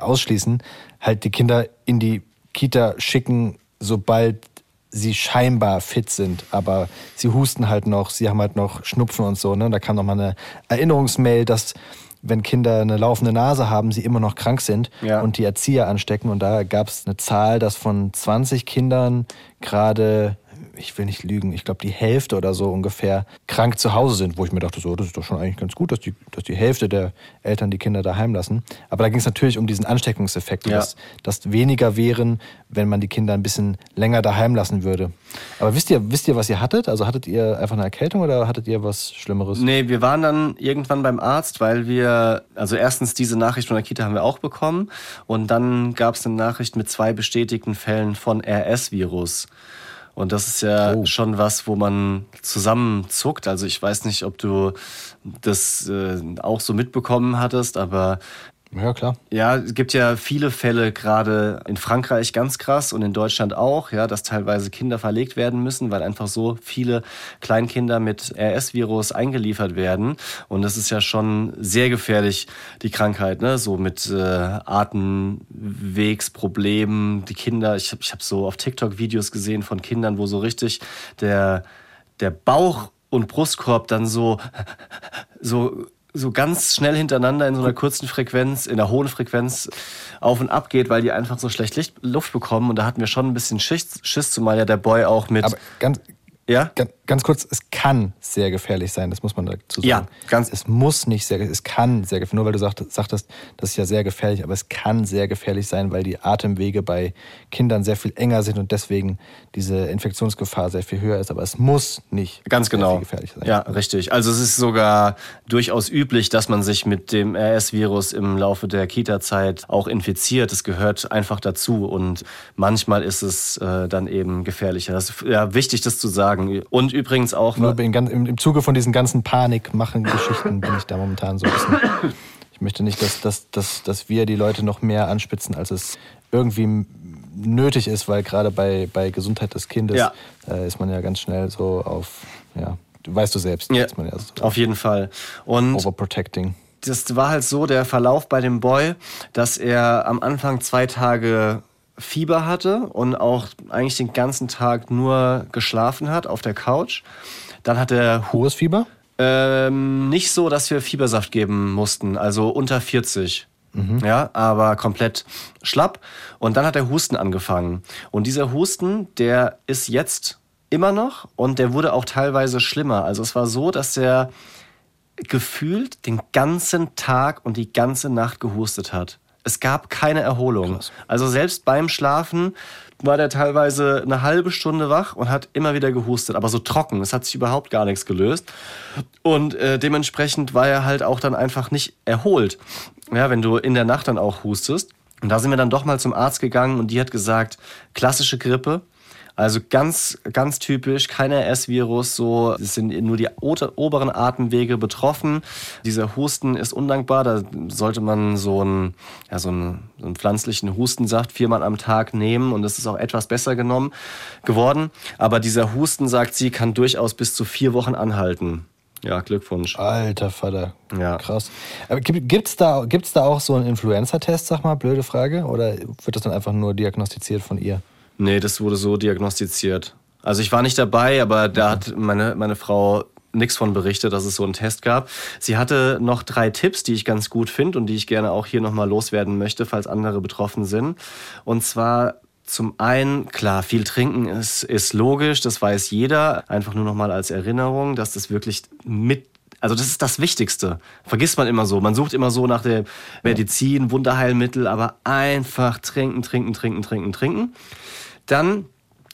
ausschließen, halt die Kinder in die Kita schicken, sobald sie scheinbar fit sind, aber sie husten halt noch, sie haben halt noch Schnupfen und so. Ne? Da kam noch mal eine Erinnerungsmail, dass wenn Kinder eine laufende Nase haben, sie immer noch krank sind Ja. und die Erzieher anstecken. Und da gab es eine Zahl, dass von 20 Kindern gerade, ich will nicht lügen, ich glaube die Hälfte oder so ungefähr krank zu Hause sind, wo ich mir dachte, so, das ist doch schon eigentlich ganz gut, dass die, dass die Hälfte der Eltern die Kinder daheim lassen. Aber da ging es natürlich um diesen Ansteckungseffekt, Ja. dass, dass weniger wären, wenn man die Kinder ein bisschen länger daheim lassen würde. Aber wisst ihr, wisst ihr, was ihr hattet? Also hattet ihr einfach eine Erkältung oder hattet ihr was Schlimmeres? Nee, wir waren dann irgendwann beim Arzt, weil wir, also erstens diese Nachricht von der Kita haben wir auch bekommen und dann gab es eine Nachricht mit zwei bestätigten Fällen von RS-Virus. Und das ist ja Oh. schon was, wo man zusammenzuckt. Also ich weiß nicht, ob du das äh, auch so mitbekommen hattest, aber Ja, klar. ja, es gibt ja viele Fälle, gerade in Frankreich ganz krass und in Deutschland auch, ja, dass teilweise Kinder verlegt werden müssen, weil einfach so viele Kleinkinder mit RS-Virus eingeliefert werden. Und das ist ja schon sehr gefährlich, die Krankheit, ne? So mit äh, Atemwegsproblemen. Die Kinder, ich habe ich hab so auf TikTok Videos gesehen von Kindern, wo so richtig der, der Bauch und Brustkorb dann so, so so ganz schnell hintereinander in so einer kurzen Frequenz, in einer hohen Frequenz auf und ab geht, weil die einfach so schlecht Licht, Luft bekommen. Und da hatten wir schon ein bisschen Schiss, Schiss zumal ja der Boy auch mit. Aber ganz, ja? ganz, ganz kurz, es kann sehr gefährlich sein, das muss man dazu sagen. Ja, ganz- Es muss nicht sehr, es kann sehr gefährlich, nur weil du sagt, sagtest, das ist ja sehr gefährlich, aber es kann sehr gefährlich sein, weil die Atemwege bei Kindern sehr viel enger sind und deswegen diese Infektionsgefahr sehr viel höher ist. Aber es muss nicht Ganz sehr genau. gefährlich sein. Ja, richtig. Also es ist sogar durchaus üblich, dass man sich mit dem RS-Virus im Laufe der Kita-Zeit auch infiziert. Das gehört einfach dazu und manchmal ist es äh, dann eben gefährlicher. Das ist ja wichtig, das zu sagen. Und übrigens auch, Nur in, im, im Zuge von diesen ganzen Panikmachen-Geschichten bin ich da momentan so ein bisschen. Ich möchte nicht, dass, dass, dass, dass wir die Leute noch mehr anspitzen, als es irgendwie nötig ist, weil gerade bei, bei Gesundheit des Kindes Ja. äh, ist man ja ganz schnell so auf, ja, weißt du selbst, ja, man ja so auf jeden Fall. Und overprotecting. das war halt so der Verlauf bei dem Boy, dass er am Anfang zwei Tage Fieber hatte und auch eigentlich den ganzen Tag nur geschlafen hat auf der Couch. Dann hat er Hohes Fieber? ähm, nicht so, dass wir Fiebersaft geben mussten, also unter 40. Ja, aber komplett schlapp. Und dann hat der Husten angefangen. Und dieser Husten, der ist jetzt immer noch und der wurde auch teilweise schlimmer. Also es war so, dass er gefühlt den ganzen Tag und die ganze Nacht gehustet hat. Es gab keine Erholung. Also selbst beim Schlafen war der teilweise eine halbe Stunde wach und hat immer wieder gehustet, aber so trocken. Es hat sich überhaupt gar nichts gelöst. Und äh, dementsprechend war er halt auch dann einfach nicht erholt. Ja, wenn du in der Nacht dann auch hustest. Und da sind wir dann doch mal zum Arzt gegangen und die hat gesagt, klassische Grippe. Also ganz, ganz typisch, kein RS-Virus, so, es sind nur die oberen Atemwege betroffen. Dieser Husten ist undankbar, da sollte man so einen, ja, so einen, so einen pflanzlichen Hustensaft viermal am Tag nehmen und es ist auch etwas besser genommen geworden. Aber dieser Husten, sagt sie, kann durchaus bis zu vier Wochen anhalten. Ja, Glückwunsch. Alter Vater. Ja. Krass. Aber gibt, gibt's da, gibt's da auch so einen Influenza-Test, sag mal, blöde Frage? Oder wird das dann einfach nur diagnostiziert von ihr? Nee, das wurde so diagnostiziert. Also ich war nicht dabei, aber da hat meine, meine Frau nichts von berichtet, dass es so einen Test gab. Sie hatte noch drei Tipps, die ich ganz gut finde und die ich gerne auch hier nochmal loswerden möchte, falls andere betroffen sind. Und zwar zum einen, klar, viel trinken ist, ist logisch, das weiß jeder. Einfach nur nochmal als Erinnerung, dass das wirklich mit also das ist das Wichtigste. Vergisst man immer so. Man sucht immer so nach der Medizin, Wunderheilmittel, aber einfach trinken, trinken, trinken, trinken, trinken. Dann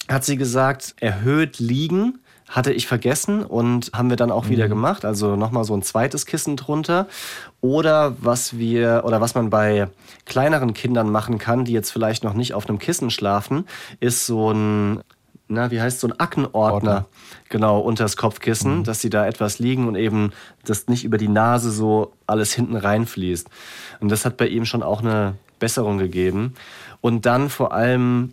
hat sie gesagt, erhöht liegen hatte ich vergessen und haben wir dann auch wieder gemacht. Also nochmal so ein zweites Kissen drunter. Oder was wir, oder was man bei kleineren Kindern machen kann, die jetzt vielleicht noch nicht auf einem Kissen schlafen, ist so ein, na, wie heißt so ein Aktenordner, Ordner. genau, unter das Kopfkissen, dass sie da etwas liegen und eben das nicht über die Nase so alles hinten reinfließt. Und das hat bei ihm schon auch eine Besserung gegeben. Und dann vor allem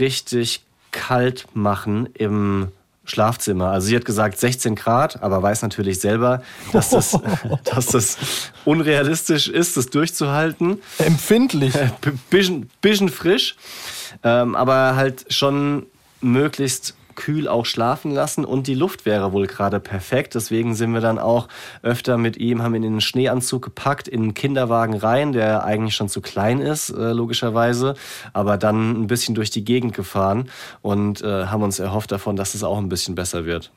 richtig kalt machen im Schlafzimmer. Also sie hat gesagt 16 Grad, aber weiß natürlich selber, dass das, dass das unrealistisch ist, das durchzuhalten. Empfindlich. B- bisschen, bisschen frisch, ähm, aber halt schon möglichst kühl auch schlafen lassen und die Luft wäre wohl gerade perfekt. Deswegen sind wir dann auch öfter mit ihm, haben ihn in den Schneeanzug gepackt, in den Kinderwagen rein, der eigentlich schon zu klein ist, äh, logischerweise, aber dann ein bisschen durch die Gegend gefahren und äh, haben uns erhofft davon, dass es auch ein bisschen besser wird.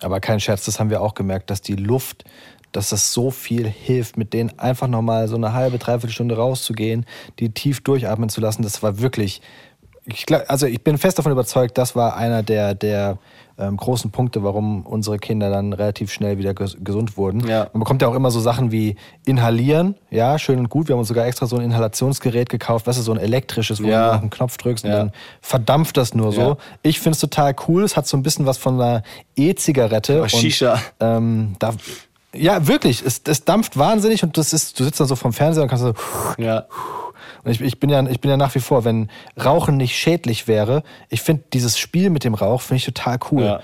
Aber kein Scherz, das haben wir auch gemerkt, dass die Luft, dass das so viel hilft, mit denen einfach nochmal so eine halbe, dreiviertel Stunde rauszugehen, die tief durchatmen zu lassen. Das war wirklich, ich glaub, also ich bin fest davon überzeugt, das war einer der, der ähm, großen Punkte, warum unsere Kinder dann relativ schnell wieder ges gesund wurden. Ja. Man bekommt ja auch immer so Sachen wie Inhalieren, ja, schön und gut. Wir haben uns sogar extra so ein Inhalationsgerät gekauft, weißt du, so ein elektrisches, wo Ja. du den Knopf drückst und Ja. dann verdampft das nur so. Ich finde es total cool. Es hat so ein bisschen was von einer E-Zigarette. und, Shisha. Ähm, da, ja, wirklich. Es, es dampft wahnsinnig und das ist, du sitzt dann so vom Fernseher und kannst so. Ja. Und ich, ich, bin ja, ich bin ja nach wie vor, wenn Rauchen nicht schädlich wäre, ich finde dieses Spiel mit dem Rauch finde ich total cool. Ja.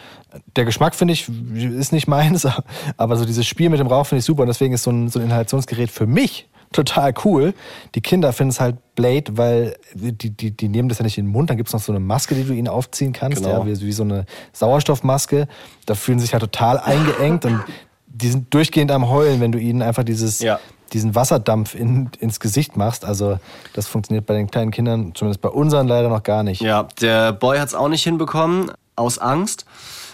Der Geschmack finde ich ist nicht meins, aber so dieses Spiel mit dem Rauch finde ich super und deswegen ist so ein, so ein Inhalationsgerät für mich total cool. Die Kinder finden es halt blöd, weil die, die, die nehmen das ja nicht in den Mund. Dann gibt es noch so eine Maske, die du ihnen aufziehen kannst, Genau. ja, wie, wie so eine Sauerstoffmaske. Da fühlen sie sich halt total eingeengt und die sind durchgehend am Heulen, wenn du ihnen einfach dieses, Ja. Diesen Wasserdampf in, ins Gesicht machst. Also das funktioniert bei den kleinen Kindern, zumindest bei unseren leider noch gar nicht. Ja, der Boy hat es auch nicht hinbekommen, aus Angst.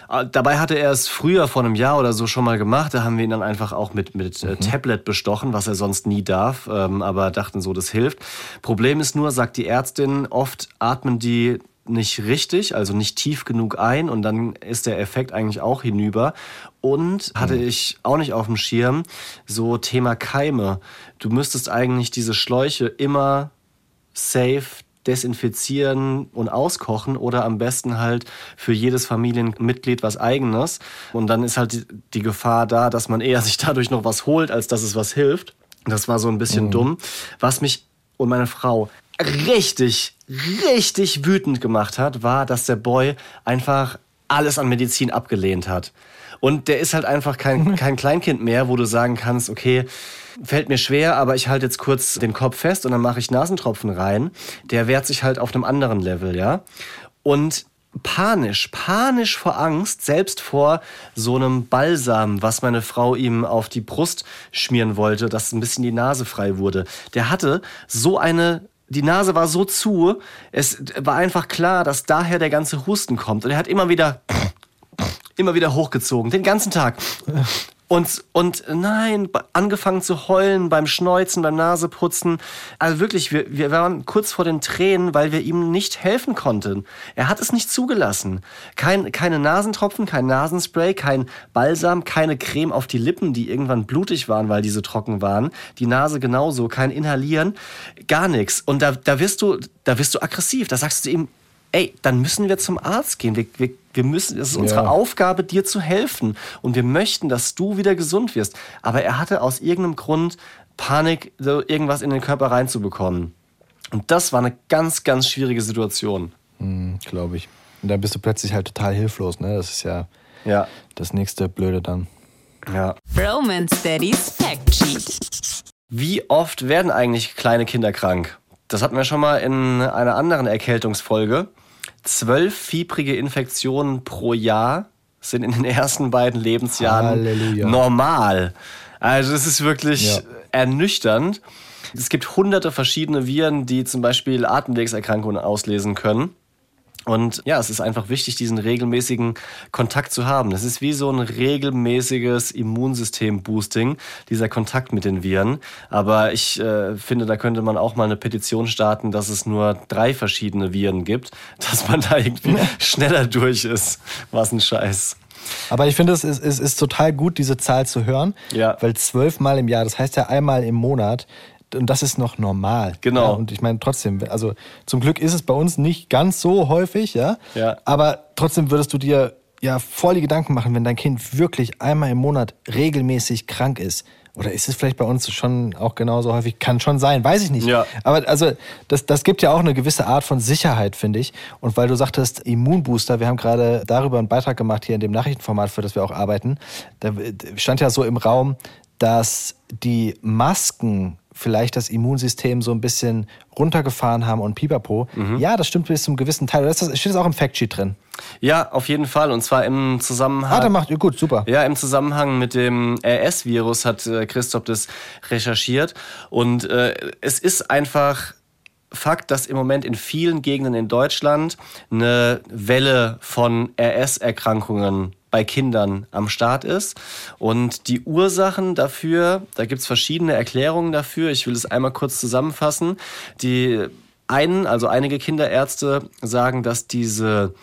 Äh, Dabei hatte er es früher vor einem Jahr oder so schon mal gemacht. Da haben wir ihn dann einfach auch mit, mit äh, Tablet bestochen, was er sonst nie darf, ähm, aber dachten so, das hilft. Problem ist nur, sagt die Ärztin, oft atmen die nicht richtig, also nicht tief genug ein und dann ist der Effekt eigentlich auch hinüber. Und hatte ich auch nicht auf dem Schirm, so Thema Keime. Du müsstest eigentlich diese Schläuche immer safe desinfizieren und auskochen oder am besten halt für jedes Familienmitglied was eigenes. Und dann ist halt die, die Gefahr da, dass man eher sich dadurch noch was holt, als dass es was hilft. Das war so ein bisschen dumm. Was mich und meine Frau richtig, richtig wütend gemacht hat, war, dass der Boy einfach alles an Medizin abgelehnt hat. Und der ist halt einfach kein, kein Kleinkind mehr, wo du sagen kannst, okay, fällt mir schwer, aber ich halte jetzt kurz den Kopf fest und dann mache ich Nasentropfen rein. Der wehrt sich halt auf einem anderen Level, ja. Und panisch, panisch vor Angst, selbst vor so einem Balsam, was meine Frau ihm auf die Brust schmieren wollte, dass ein bisschen die Nase frei wurde. Der hatte so eine die Nase war so zu, es war einfach klar, dass daher der ganze Husten kommt. Und er hat immer wieder, immer wieder hochgezogen, den ganzen Tag. Und, und nein, angefangen zu heulen beim Schneuzen, beim Naseputzen. Also wirklich, wir, wir waren kurz vor den Tränen, weil wir ihm nicht helfen konnten. Er hat es nicht zugelassen. Kein, keine Nasentropfen, kein Nasenspray, kein Balsam, keine Creme auf die Lippen, die irgendwann blutig waren, weil die so trocken waren. Die Nase genauso, kein Inhalieren, gar nichts. Und da, da wirst du, da wirst du aggressiv. Da sagst du ihm, ey, dann müssen wir zum Arzt gehen. Wir, wir, wir müssen, es ist unsere Ja. Aufgabe, dir zu helfen. Und wir möchten, dass du wieder gesund wirst. Aber er hatte aus irgendeinem Grund Panik, so irgendwas in den Körper reinzubekommen. Und das war eine ganz, ganz schwierige Situation. Glaube ich. Und dann bist du plötzlich halt total hilflos, ne? Das ist ja Ja, das nächste Blöde dann. ja. Romance Daddy's Fact Sheet. Wie oft werden eigentlich kleine Kinder krank? Das hatten wir schon mal in einer anderen Erkältungsfolge. Zwölf fiebrige Infektionen pro Jahr sind in den ersten beiden Lebensjahren Halleluja. normal. Also es ist wirklich Ja. ernüchternd. Es gibt hunderte verschiedene Viren, die zum Beispiel Atemwegserkrankungen auslesen können. Und ja, es ist einfach wichtig, diesen regelmäßigen Kontakt zu haben. Es ist wie so ein regelmäßiges Immunsystem-Boosting, dieser Kontakt mit den Viren. Aber ich äh, finde, da könnte man auch mal eine Petition starten, dass es nur drei verschiedene Viren gibt, dass man da irgendwie schneller durch ist. Was ein Scheiß. Aber ich finde, es ist, es ist total gut, diese Zahl zu hören. Ja. Weil zwölfmal im Jahr, das heißt ja einmal im Monat. Und das ist noch normal. Genau. Ja, und ich meine trotzdem, also zum Glück ist es bei uns nicht ganz so häufig, ja. Ja. Aber trotzdem würdest du dir ja voll die Gedanken machen, wenn dein Kind wirklich einmal im Monat regelmäßig krank ist. Oder ist es vielleicht bei uns schon auch genauso häufig? Kann schon sein, weiß ich nicht. Ja. Aber also, das, das gibt ja auch eine gewisse Art von Sicherheit, finde ich. Und weil du sagtest, Immunbooster, wir haben gerade darüber einen Beitrag gemacht hier in dem Nachrichtenformat, für das wir auch arbeiten. Da stand ja so im Raum, dass die Masken vielleicht das Immunsystem so ein bisschen runtergefahren haben und pipapo. Ja, das stimmt bis zum gewissen Teil. Das steht das auch im Factsheet drin. Ja, auf jeden Fall. Und zwar im Zusammenhang. Ah, dann macht gut, super. Ja, im Zusammenhang mit dem RS-Virus hat äh, Christoph das recherchiert. Und äh, es ist einfach Fakt, dass im Moment in vielen Gegenden in Deutschland eine Welle von RS-Erkrankungen bei Kindern am Start ist. Und die Ursachen dafür, da gibt's verschiedene Erklärungen dafür. Ich will es einmal kurz zusammenfassen. Die einen, also einige Kinderärzte sagen, dass diese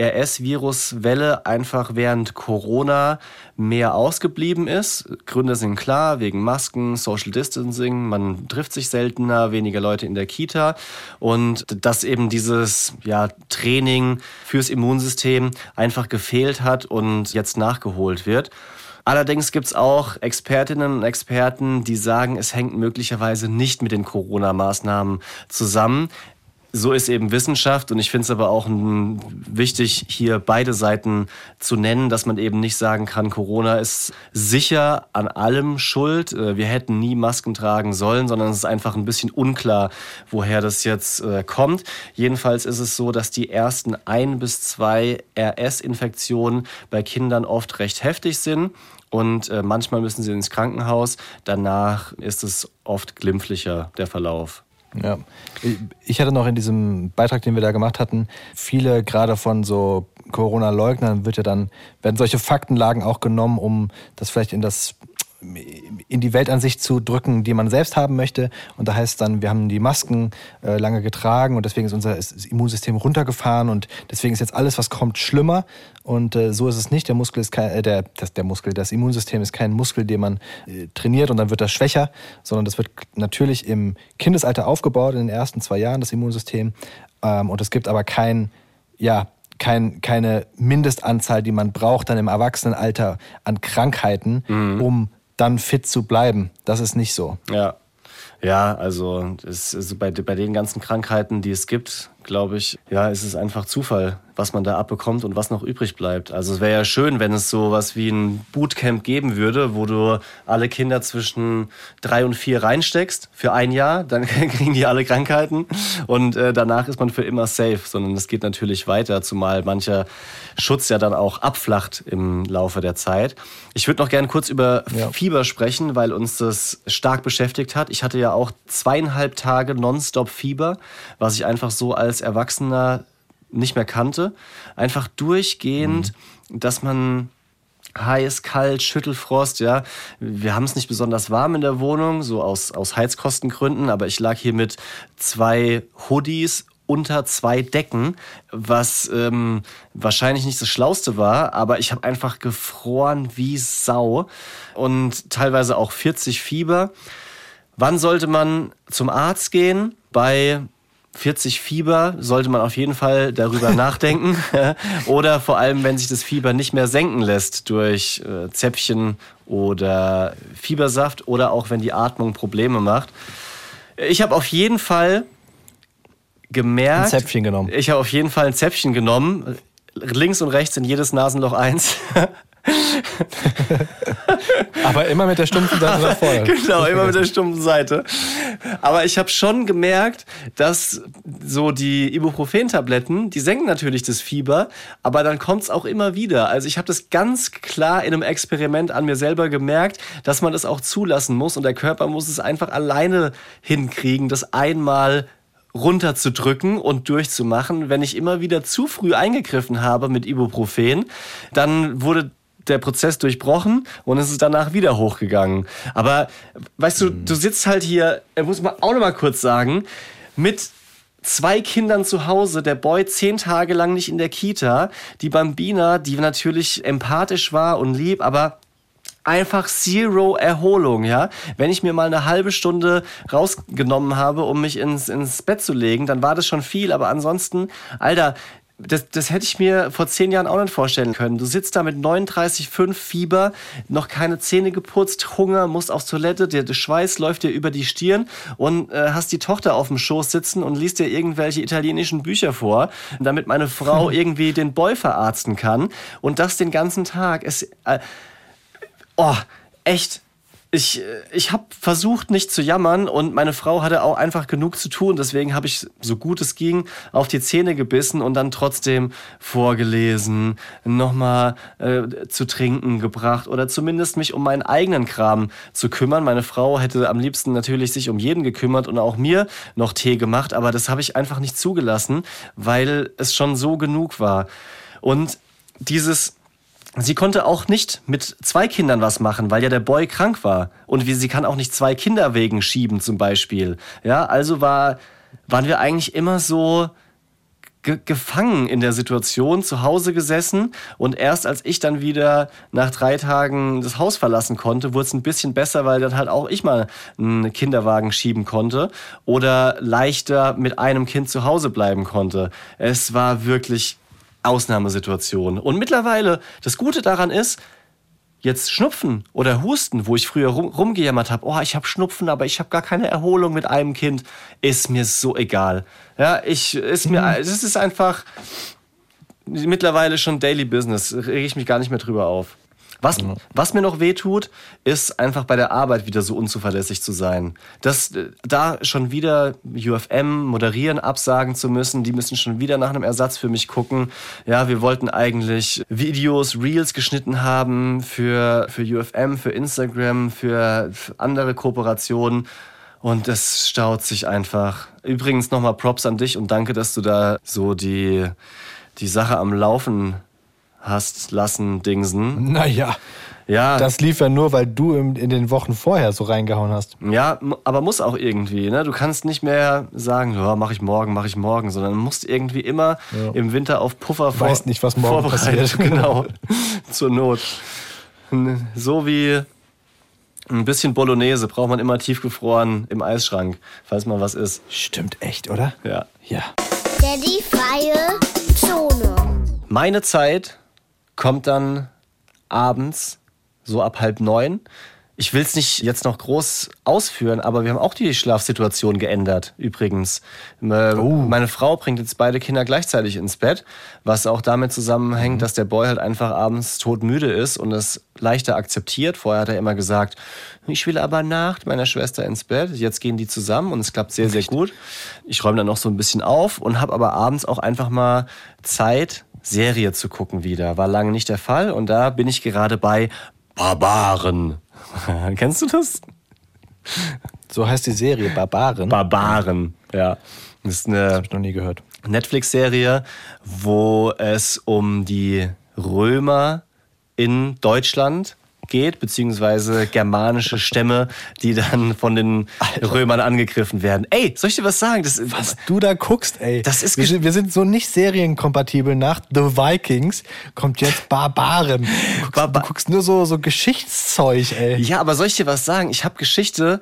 RS-Virus-Welle einfach während Corona mehr ausgeblieben ist. Gründe sind klar, wegen Masken, Social Distancing, man trifft sich seltener, weniger Leute in der Kita und dass eben dieses ja, Training fürs Immunsystem einfach gefehlt hat und jetzt nachgeholt wird. Allerdings gibt's auch Expertinnen und Experten, die sagen, es hängt möglicherweise nicht mit den Corona-Maßnahmen zusammen. So ist eben Wissenschaft und ich finde es aber auch wichtig, hier beide Seiten zu nennen, dass man eben nicht sagen kann, Corona ist sicher an allem schuld. Äh, Wir hätten nie Masken tragen sollen, sondern es ist einfach ein bisschen unklar, woher das jetzt äh, kommt. Jedenfalls ist es so, dass die ersten ein bis zwei RS-Infektionen bei Kindern oft recht heftig sind. Und äh, manchmal müssen sie ins Krankenhaus. Danach ist es oft glimpflicher, der Verlauf. Ja. Ich hatte noch in diesem Beitrag, den wir da gemacht hatten, viele gerade von so Corona-Leugnern wird ja dann, werden solche Faktenlagen auch genommen, um das vielleicht in das in die Weltansicht zu drücken, die man selbst haben möchte. Und da heißt dann, wir haben die Masken äh, lange getragen und deswegen ist unser ist- Immunsystem runtergefahren und deswegen ist jetzt alles, was kommt, schlimmer. Und äh, so ist es nicht. Der Muskel ist kein, äh, der, das, der Muskel, das Immunsystem ist kein Muskel, den man äh, trainiert und dann wird das schwächer, sondern das wird natürlich im Kindesalter aufgebaut in den ersten zwei Jahren, das Immunsystem. Ähm, und es gibt aber kein, ja, kein, keine Mindestanzahl, die man braucht dann im Erwachsenenalter an Krankheiten, um dann fit zu bleiben. Das ist nicht so. Ja. Ja, also es ist bei, bei den ganzen Krankheiten, die es gibt, glaube ich, ja, ist es einfach Zufall, was man da abbekommt und was noch übrig bleibt. Also es wäre ja schön, wenn es so was wie ein Bootcamp geben würde, wo du alle Kinder zwischen drei und vier reinsteckst für ein Jahr, dann kriegen die alle Krankheiten und äh, danach ist man für immer safe, sondern es geht natürlich weiter, zumal mancher Schutz ja dann auch abflacht im Laufe der Zeit. Ich würde noch gerne kurz über Ja. Fieber sprechen, weil uns das stark beschäftigt hat. Ich hatte ja auch zweieinhalb Tage nonstop Fieber, was ich einfach so als Erwachsener nicht mehr kannte. Einfach durchgehend, dass man heiß, kalt, Schüttelfrost, ja. Wir haben es nicht besonders warm in der Wohnung, so aus, aus Heizkostengründen, aber ich lag hier mit zwei Hoodies unter zwei Decken, was ähm, wahrscheinlich nicht das Schlauste war, aber ich habe einfach gefroren wie Sau und teilweise auch 40 Fieber. Wann sollte man zum Arzt gehen? Bei 40 Fieber sollte man auf jeden Fall darüber nachdenken. oder vor allem, wenn sich das Fieber nicht mehr senken lässt durch äh, Zäpfchen oder Fiebersaft oder auch wenn die Atmung Probleme macht. Ich habe auf jeden Fall gemerkt. Ein Zäpfchen genommen. Ich habe auf jeden Fall ein Zäpfchen genommen. Links und rechts in jedes Nasenloch eins. Aber immer mit der stumpfen Seite nach vorne. genau, immer mit der stumpfen Seite. Aber ich habe schon gemerkt, dass so die Ibuprofen-Tabletten, die senken natürlich das Fieber, aber dann kommt's auch immer wieder. Also ich habe das ganz klar in einem Experiment an mir selber gemerkt, dass man das auch zulassen muss und der Körper muss es einfach alleine hinkriegen, das einmal runterzudrücken und durchzumachen. Wenn ich immer wieder zu früh eingegriffen habe mit Ibuprofen, dann wurde der Prozess durchbrochen und es ist danach wieder hochgegangen. Aber weißt du, du sitzt halt hier, äh, muss man auch noch mal kurz sagen, mit zwei Kindern zu Hause, der Boy zehn Tage lang nicht in der Kita, die Bambina, die natürlich empathisch war und lieb, aber einfach zero Erholung, ja. Wenn ich mir mal eine halbe Stunde rausgenommen habe, um mich ins, ins Bett zu legen, dann war das schon viel, aber ansonsten, Alter, das, das hätte ich mir vor zehn Jahren auch nicht vorstellen können. Du sitzt da mit 39,5 Fieber, noch keine Zähne geputzt, Hunger, musst aufs Toilette, der, der Schweiß läuft dir über die Stirn und äh, hast die Tochter auf dem Schoß sitzen und liest dir irgendwelche italienischen Bücher vor, damit meine Frau irgendwie den Boy verarzten kann. Und das den ganzen Tag. Es, äh, oh, echt. Ich, ich habe versucht, nicht zu jammern und meine Frau hatte auch einfach genug zu tun. Deswegen habe ich, so gut es ging, auf die Zähne gebissen und dann trotzdem vorgelesen, nochmal äh, zu trinken gebracht oder zumindest mich um meinen eigenen Kram zu kümmern. Meine Frau hätte am liebsten natürlich sich um jeden gekümmert und auch mir noch Tee gemacht, aber das habe ich einfach nicht zugelassen, weil es schon so genug war. Und dieses Sie konnte auch nicht mit zwei Kindern was machen, weil ja der Boy krank war. Und wie, sie kann auch nicht zwei Kinder wegen schieben zum Beispiel. Ja, also war, waren wir eigentlich immer so ge gefangen in der Situation, zu Hause gesessen. Und erst als ich dann wieder nach drei Tagen das Haus verlassen konnte, wurde es ein bisschen besser, weil dann halt auch ich mal einen Kinderwagen schieben konnte oder leichter mit einem Kind zu Hause bleiben konnte. Es war wirklich Ausnahmesituation. Und mittlerweile, das Gute daran ist, jetzt Schnupfen oder Husten, wo ich früher rum, rumgejammert habe, oh, ich habe Schnupfen, aber ich habe gar keine Erholung mit einem Kind, ist mir so egal. Ja, ich ist mir, mhm. es ist einfach mittlerweile schon Daily Business, rege ich mich gar nicht mehr drüber auf. Was, mhm. was mir noch wehtut, ist einfach bei der Arbeit wieder so unzuverlässig zu sein. Das, äh, da schon wieder UFM moderieren, absagen zu müssen, die müssen schon wieder nach einem Ersatz für mich gucken. Ja, wir wollten eigentlich Videos, Reels geschnitten haben für, für UFM, für Instagram, für andere Kooperationen. Und es staut sich einfach. Übrigens nochmal Props an dich und danke, dass du da so die, die Sache am Laufen hast lassen, Dingsen. Naja. Ja. Das lief ja nur, weil du in, in den Wochen vorher so reingehauen hast. Ja, aber muss auch irgendwie. Ne? Du kannst nicht mehr sagen, ja, mach ich morgen, mach ich morgen, sondern musst irgendwie immer ja. im Winter auf Puffer vor Weiß nicht, was morgen passiert. Genau. Zur Not. So wie ein bisschen Bolognese braucht man immer tiefgefroren im Eisschrank, falls mal was ist. Stimmt echt, oder? Ja. Ja. Daddy freie Zone. Meine Zeit kommt dann abends so ab halb neun. Ich will es nicht jetzt noch groß ausführen, aber wir haben auch die Schlafsituation geändert, übrigens. Oh. Meine Frau bringt jetzt beide Kinder gleichzeitig ins Bett, was auch damit zusammenhängt, mhm. dass der Boy halt einfach abends todmüde ist und es leichter akzeptiert. Vorher hat er immer gesagt, ich will aber nach meiner Schwester ins Bett. Jetzt gehen die zusammen und es klappt sehr, sehr gut. Ich räume dann noch so ein bisschen auf und habe aber abends auch einfach mal Zeit, Serie zu gucken wieder. War lange nicht der Fall und da bin ich gerade bei Barbaren. Kennst du das? So heißt die Serie, Barbaren. Barbaren, ja. Das ist eine das ich noch nie gehört. Netflix-Serie, wo es um die Römer in Deutschland geht, beziehungsweise germanische Stämme, die dann von den Alter. Römern angegriffen werden. Ey, soll ich dir was sagen? Das, was du da guckst, ey. Das ist wir, wir sind so nicht serienkompatibel. Nach The Vikings kommt jetzt Barbaren. Du guckst, Barba du guckst nur so, so Geschichtszeug, ey. Ja, aber soll ich dir was sagen? Ich habe Geschichte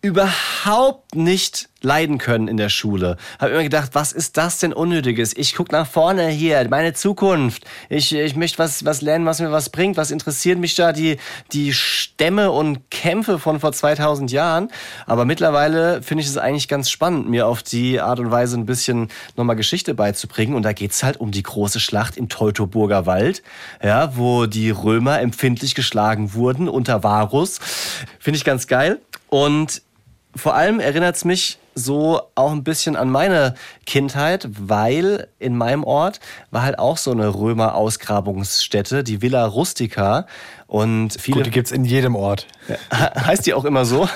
überhaupt nicht leiden können in der Schule. Habe immer gedacht, was ist das denn Unnötiges? Ich guck nach vorne hier, meine Zukunft. Ich, ich möchte was, was lernen, was mir was bringt. Was interessiert mich da die, die Stämme und Kämpfe von vor 2000 Jahren? Aber mittlerweile finde ich es eigentlich ganz spannend, mir auf die Art und Weise ein bisschen nochmal Geschichte beizubringen. Und da geht's halt um die große Schlacht im Teutoburger Wald, ja, wo die Römer empfindlich geschlagen wurden unter Varus. Finde ich ganz geil. Und vor allem erinnert es mich so auch ein bisschen an meine Kindheit, weil in meinem Ort war halt auch so eine Römer-Ausgrabungsstätte, die Villa Rustica. Und viele. Gut, die gibt's in jedem Ort. heißt die auch immer so?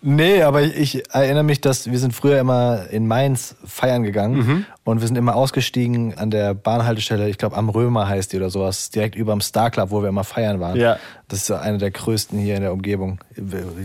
Nee, aber ich, erinnere mich, dass wir sind früher immer in Mainz feiern gegangen mhm. Und wir sind immer ausgestiegen an der Bahnhaltestelle, ich glaube am Römer heißt die oder sowas, direkt über dem Star Club, wo wir immer feiern waren. Ja. Das ist eine der größten hier in der Umgebung.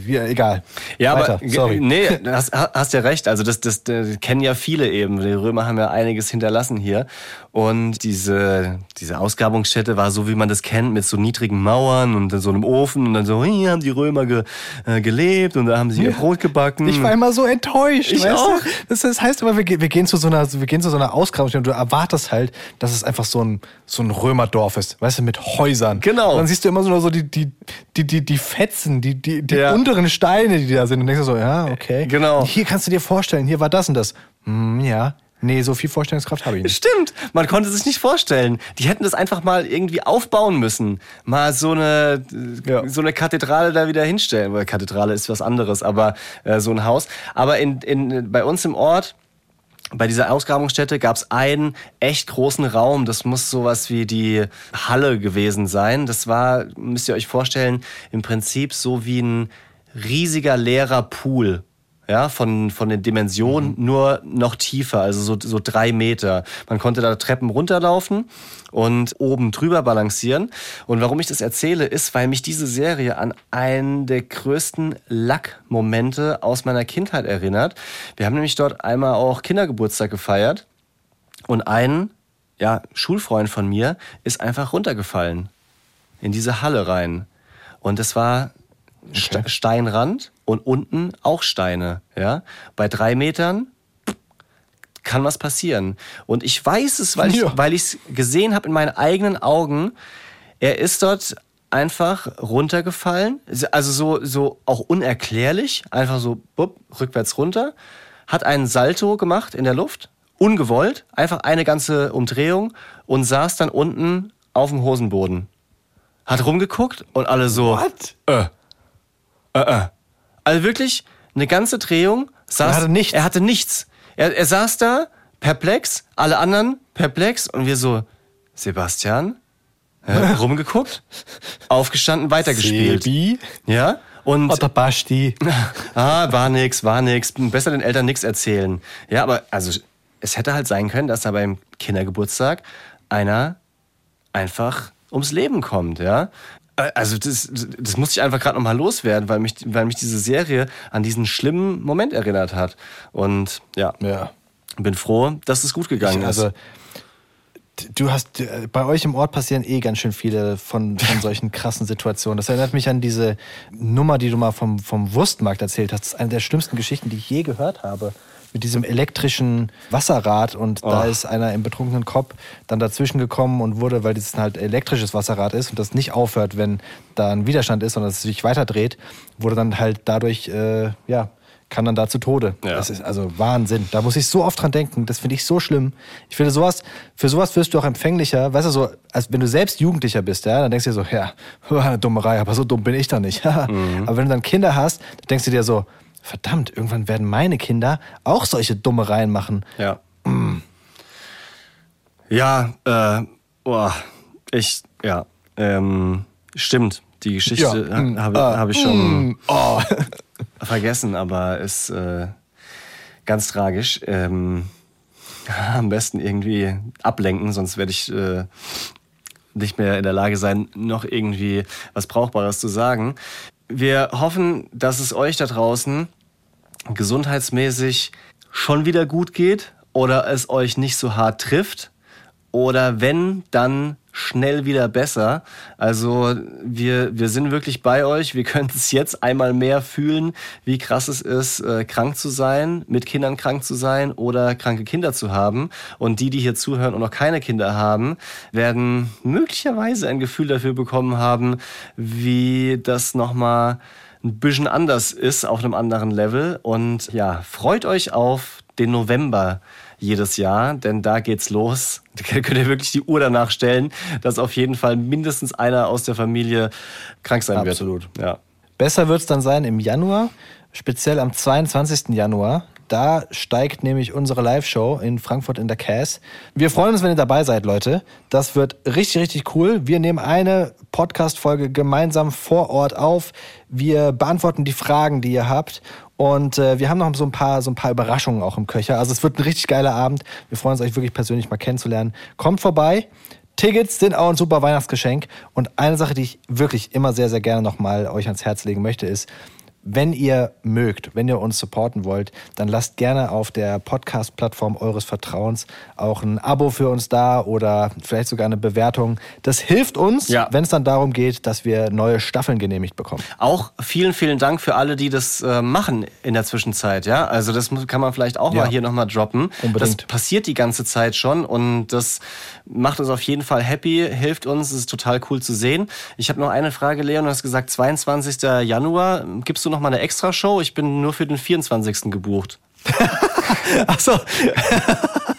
Ja, egal. Ja, Weiter. aber sorry. Nee, hast, hast ja recht. Also das, das, das kennen ja viele eben. Die Römer haben ja einiges hinterlassen hier. Und diese, diese Ausgrabungsstätte war so, wie man das kennt, mit so niedrigen Mauern und so einem Ofen. Und dann so, hier haben die Römer ge, äh, gelebt und da haben sie ihr Brot gebacken. Ich war immer so enttäuscht. Ich auch. Das, das, heißt immer, wir, wir, gehen zu so einer, wir gehen zu so einer Ausgrabungsstätte und du erwartest halt, dass es einfach so ein, so ein Römerdorf ist. Weißt du, mit Häusern. Genau. Und dann siehst du immer so die, die, die, die, die Fetzen, die, die, die ja. unteren Steine, die da sind. Und denkst du so, ja, okay. Genau. Und hier kannst du dir vorstellen, hier war das und das. Hm, ja, Nee, so viel Vorstellungskraft habe ich nicht. Stimmt, man konnte sich nicht vorstellen. Die hätten das einfach mal irgendwie aufbauen müssen. Mal so eine, Ja. so eine Kathedrale da wieder hinstellen. Weil Kathedrale ist was anderes, aber äh, so ein Haus. Aber in, in, bei uns im Ort, bei dieser Ausgrabungsstätte gab es einen echt großen Raum. Das muss sowas wie die Halle gewesen sein. Das war, müsst ihr euch vorstellen, im Prinzip so wie ein riesiger leerer Pool. Ja, von, von den Dimensionen nur noch tiefer, also so, so drei Meter. Man konnte da Treppen runterlaufen und oben drüber balancieren. Und warum ich das erzähle, ist, weil mich diese Serie an einen der größten Lack-Momente aus meiner Kindheit erinnert. Wir haben nämlich dort einmal auch Kindergeburtstag gefeiert und ein ja, Schulfreund von mir ist einfach runtergefallen in diese Halle rein. Und es war Ste- Steinrand und unten auch Steine. Ja? Bei drei Metern kann was passieren. Und ich weiß es, weil ich Ja. weil ich es gesehen habe in meinen eigenen Augen. Er ist dort einfach runtergefallen, also so so auch unerklärlich, einfach so bupp, rückwärts runter, hat einen Salto gemacht in der Luft, ungewollt, einfach eine ganze Umdrehung und saß dann unten auf dem Hosenboden. Hat rumgeguckt und alle so What? äh, äh, äh. Also wirklich eine ganze Drehung. Saß, Er hatte nichts. Er hatte nichts. Er, er saß da, perplex, alle anderen perplex und wir so, Sebastian, äh, rumgeguckt, aufgestanden, weitergespielt. Sebi? Ja? Und Oder Basti? ah, war nix, war nix. Besser den Eltern nichts erzählen. Ja, aber also es hätte halt sein können, dass da beim Kindergeburtstag einer einfach ums Leben kommt, ja. Äh, Also das, das muss ich einfach gerade nochmal loswerden, weil mich, weil mich diese Serie an diesen schlimmen Moment erinnert hat. Und ja, Ja. bin froh, dass es gut gegangen Ich, also, ist. d- du hast, bei euch im Ort passieren eh ganz schön viele von, von solchen krassen Situationen. Das erinnert mich an diese Nummer, die du mal vom, vom Wurstmarkt erzählt hast. Das ist eine der schlimmsten Geschichten, die ich je gehört habe. Mit diesem elektrischen Wasserrad und da Oh. ist einer im betrunkenen Kopf dann dazwischen gekommen und wurde, weil das halt elektrisches Wasserrad ist und das nicht aufhört, wenn da ein Widerstand ist, sondern es sich weiter dreht, wurde dann halt dadurch, äh, ja, kann dann da zu Tode. Ja. Das ist also Wahnsinn. Da muss ich so oft dran denken. Das finde ich so schlimm. Ich finde sowas, für sowas wirst du auch empfänglicher. Weißt du, so, als wenn du selbst Jugendlicher bist, ja, dann denkst du dir so, ja, eine Dummerei, aber so dumm bin ich doch nicht. Aber wenn du dann Kinder hast, dann denkst du dir so, verdammt, irgendwann werden meine Kinder auch solche Dummereien machen. Ja. Ja, äh, boah, ich, ja, ähm, stimmt. Die Geschichte Ja, mm, habe ah, hab ich schon mm, oh. vergessen, aber ist äh, ganz tragisch. Ähm, am besten irgendwie ablenken, sonst werde ich äh, nicht mehr in der Lage sein, noch irgendwie was Brauchbares zu sagen. Wir hoffen, dass es euch da draußen gesundheitsmäßig schon wieder gut geht oder es euch nicht so hart trifft oder wenn, dann schnell wieder besser. Also wir, wir sind wirklich bei euch. Wir können es jetzt einmal mehr fühlen, wie krass es ist, äh, krank zu sein, mit Kindern krank zu sein oder kranke Kinder zu haben. Und die, die hier zuhören und noch keine Kinder haben, werden möglicherweise ein Gefühl dafür bekommen haben, wie das nochmal ein bisschen anders ist auf einem anderen Level. Und ja, freut euch auf den November jedes Jahr, denn da geht's los. Da könnt ihr wirklich die Uhr danach stellen, dass auf jeden Fall mindestens einer aus der Familie krank sein Absolut. wird. Ja. Besser wird es dann sein im Januar, speziell am 22. Januar. Da steigt nämlich unsere Live-Show in Frankfurt in der Cass. Wir freuen uns, wenn ihr dabei seid, Leute. Das wird richtig, richtig cool. Wir nehmen eine Podcast-Folge gemeinsam vor Ort auf. Wir beantworten die Fragen, die ihr habt. Und äh, wir haben noch so ein, paar, so ein paar Überraschungen auch im Köcher. Also es wird ein richtig geiler Abend. Wir freuen uns, euch wirklich persönlich mal kennenzulernen. Kommt vorbei. Tickets sind auch ein super Weihnachtsgeschenk. Und eine Sache, die ich wirklich immer sehr, sehr gerne nochmal euch ans Herz legen möchte, ist, wenn ihr mögt, wenn ihr uns supporten wollt, dann lasst gerne auf der Podcast-Plattform eures Vertrauens auch ein Abo für uns da oder vielleicht sogar eine Bewertung. Das hilft uns, Ja. wenn es dann darum geht, dass wir neue Staffeln genehmigt bekommen. Auch vielen, vielen Dank für alle, die das äh, machen in der Zwischenzeit. Ja, also das kann man vielleicht auch Ja. mal hier nochmal droppen. Unbedingt. Das passiert die ganze Zeit schon und das macht uns auf jeden Fall happy, hilft uns, es ist total cool zu sehen. Ich habe noch eine Frage, Leon, du hast gesagt 22. Januar. Gibst du noch mal eine Extra-Show? Ich bin nur für den 24. gebucht. Achso,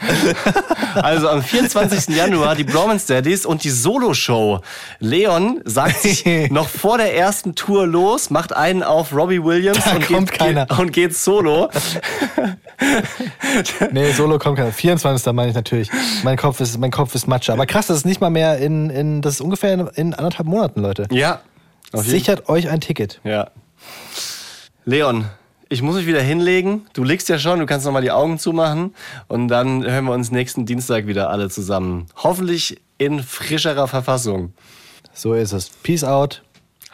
Also am 24. Januar die Bromance Daddies und die Solo-Show. Leon sagt sich noch vor der ersten Tour los, macht einen auf Robbie Williams Da und kommt geht, keiner. Und geht solo. nee, Solo kommt keiner. 24. meine ich natürlich. Mein Kopf ist, mein Kopf ist Matsche. Aber krass, das ist nicht mal mehr in, in das ist ungefähr in, in anderthalb Monaten, Leute. Ja. Sichert euch ein Ticket. Ja. Leon, ich muss mich wieder hinlegen. Du liegst ja schon, du kannst noch mal die Augen zumachen und dann hören wir uns nächsten Dienstag wieder alle zusammen. Hoffentlich in frischerer Verfassung. So ist es. Peace out.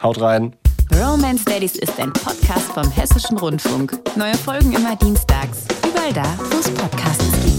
Haut rein. Romance Daddies ist ein Podcast vom Hessischen Rundfunk. Neue Folgen immer dienstags. Überall da, wo es Podcasts gibt.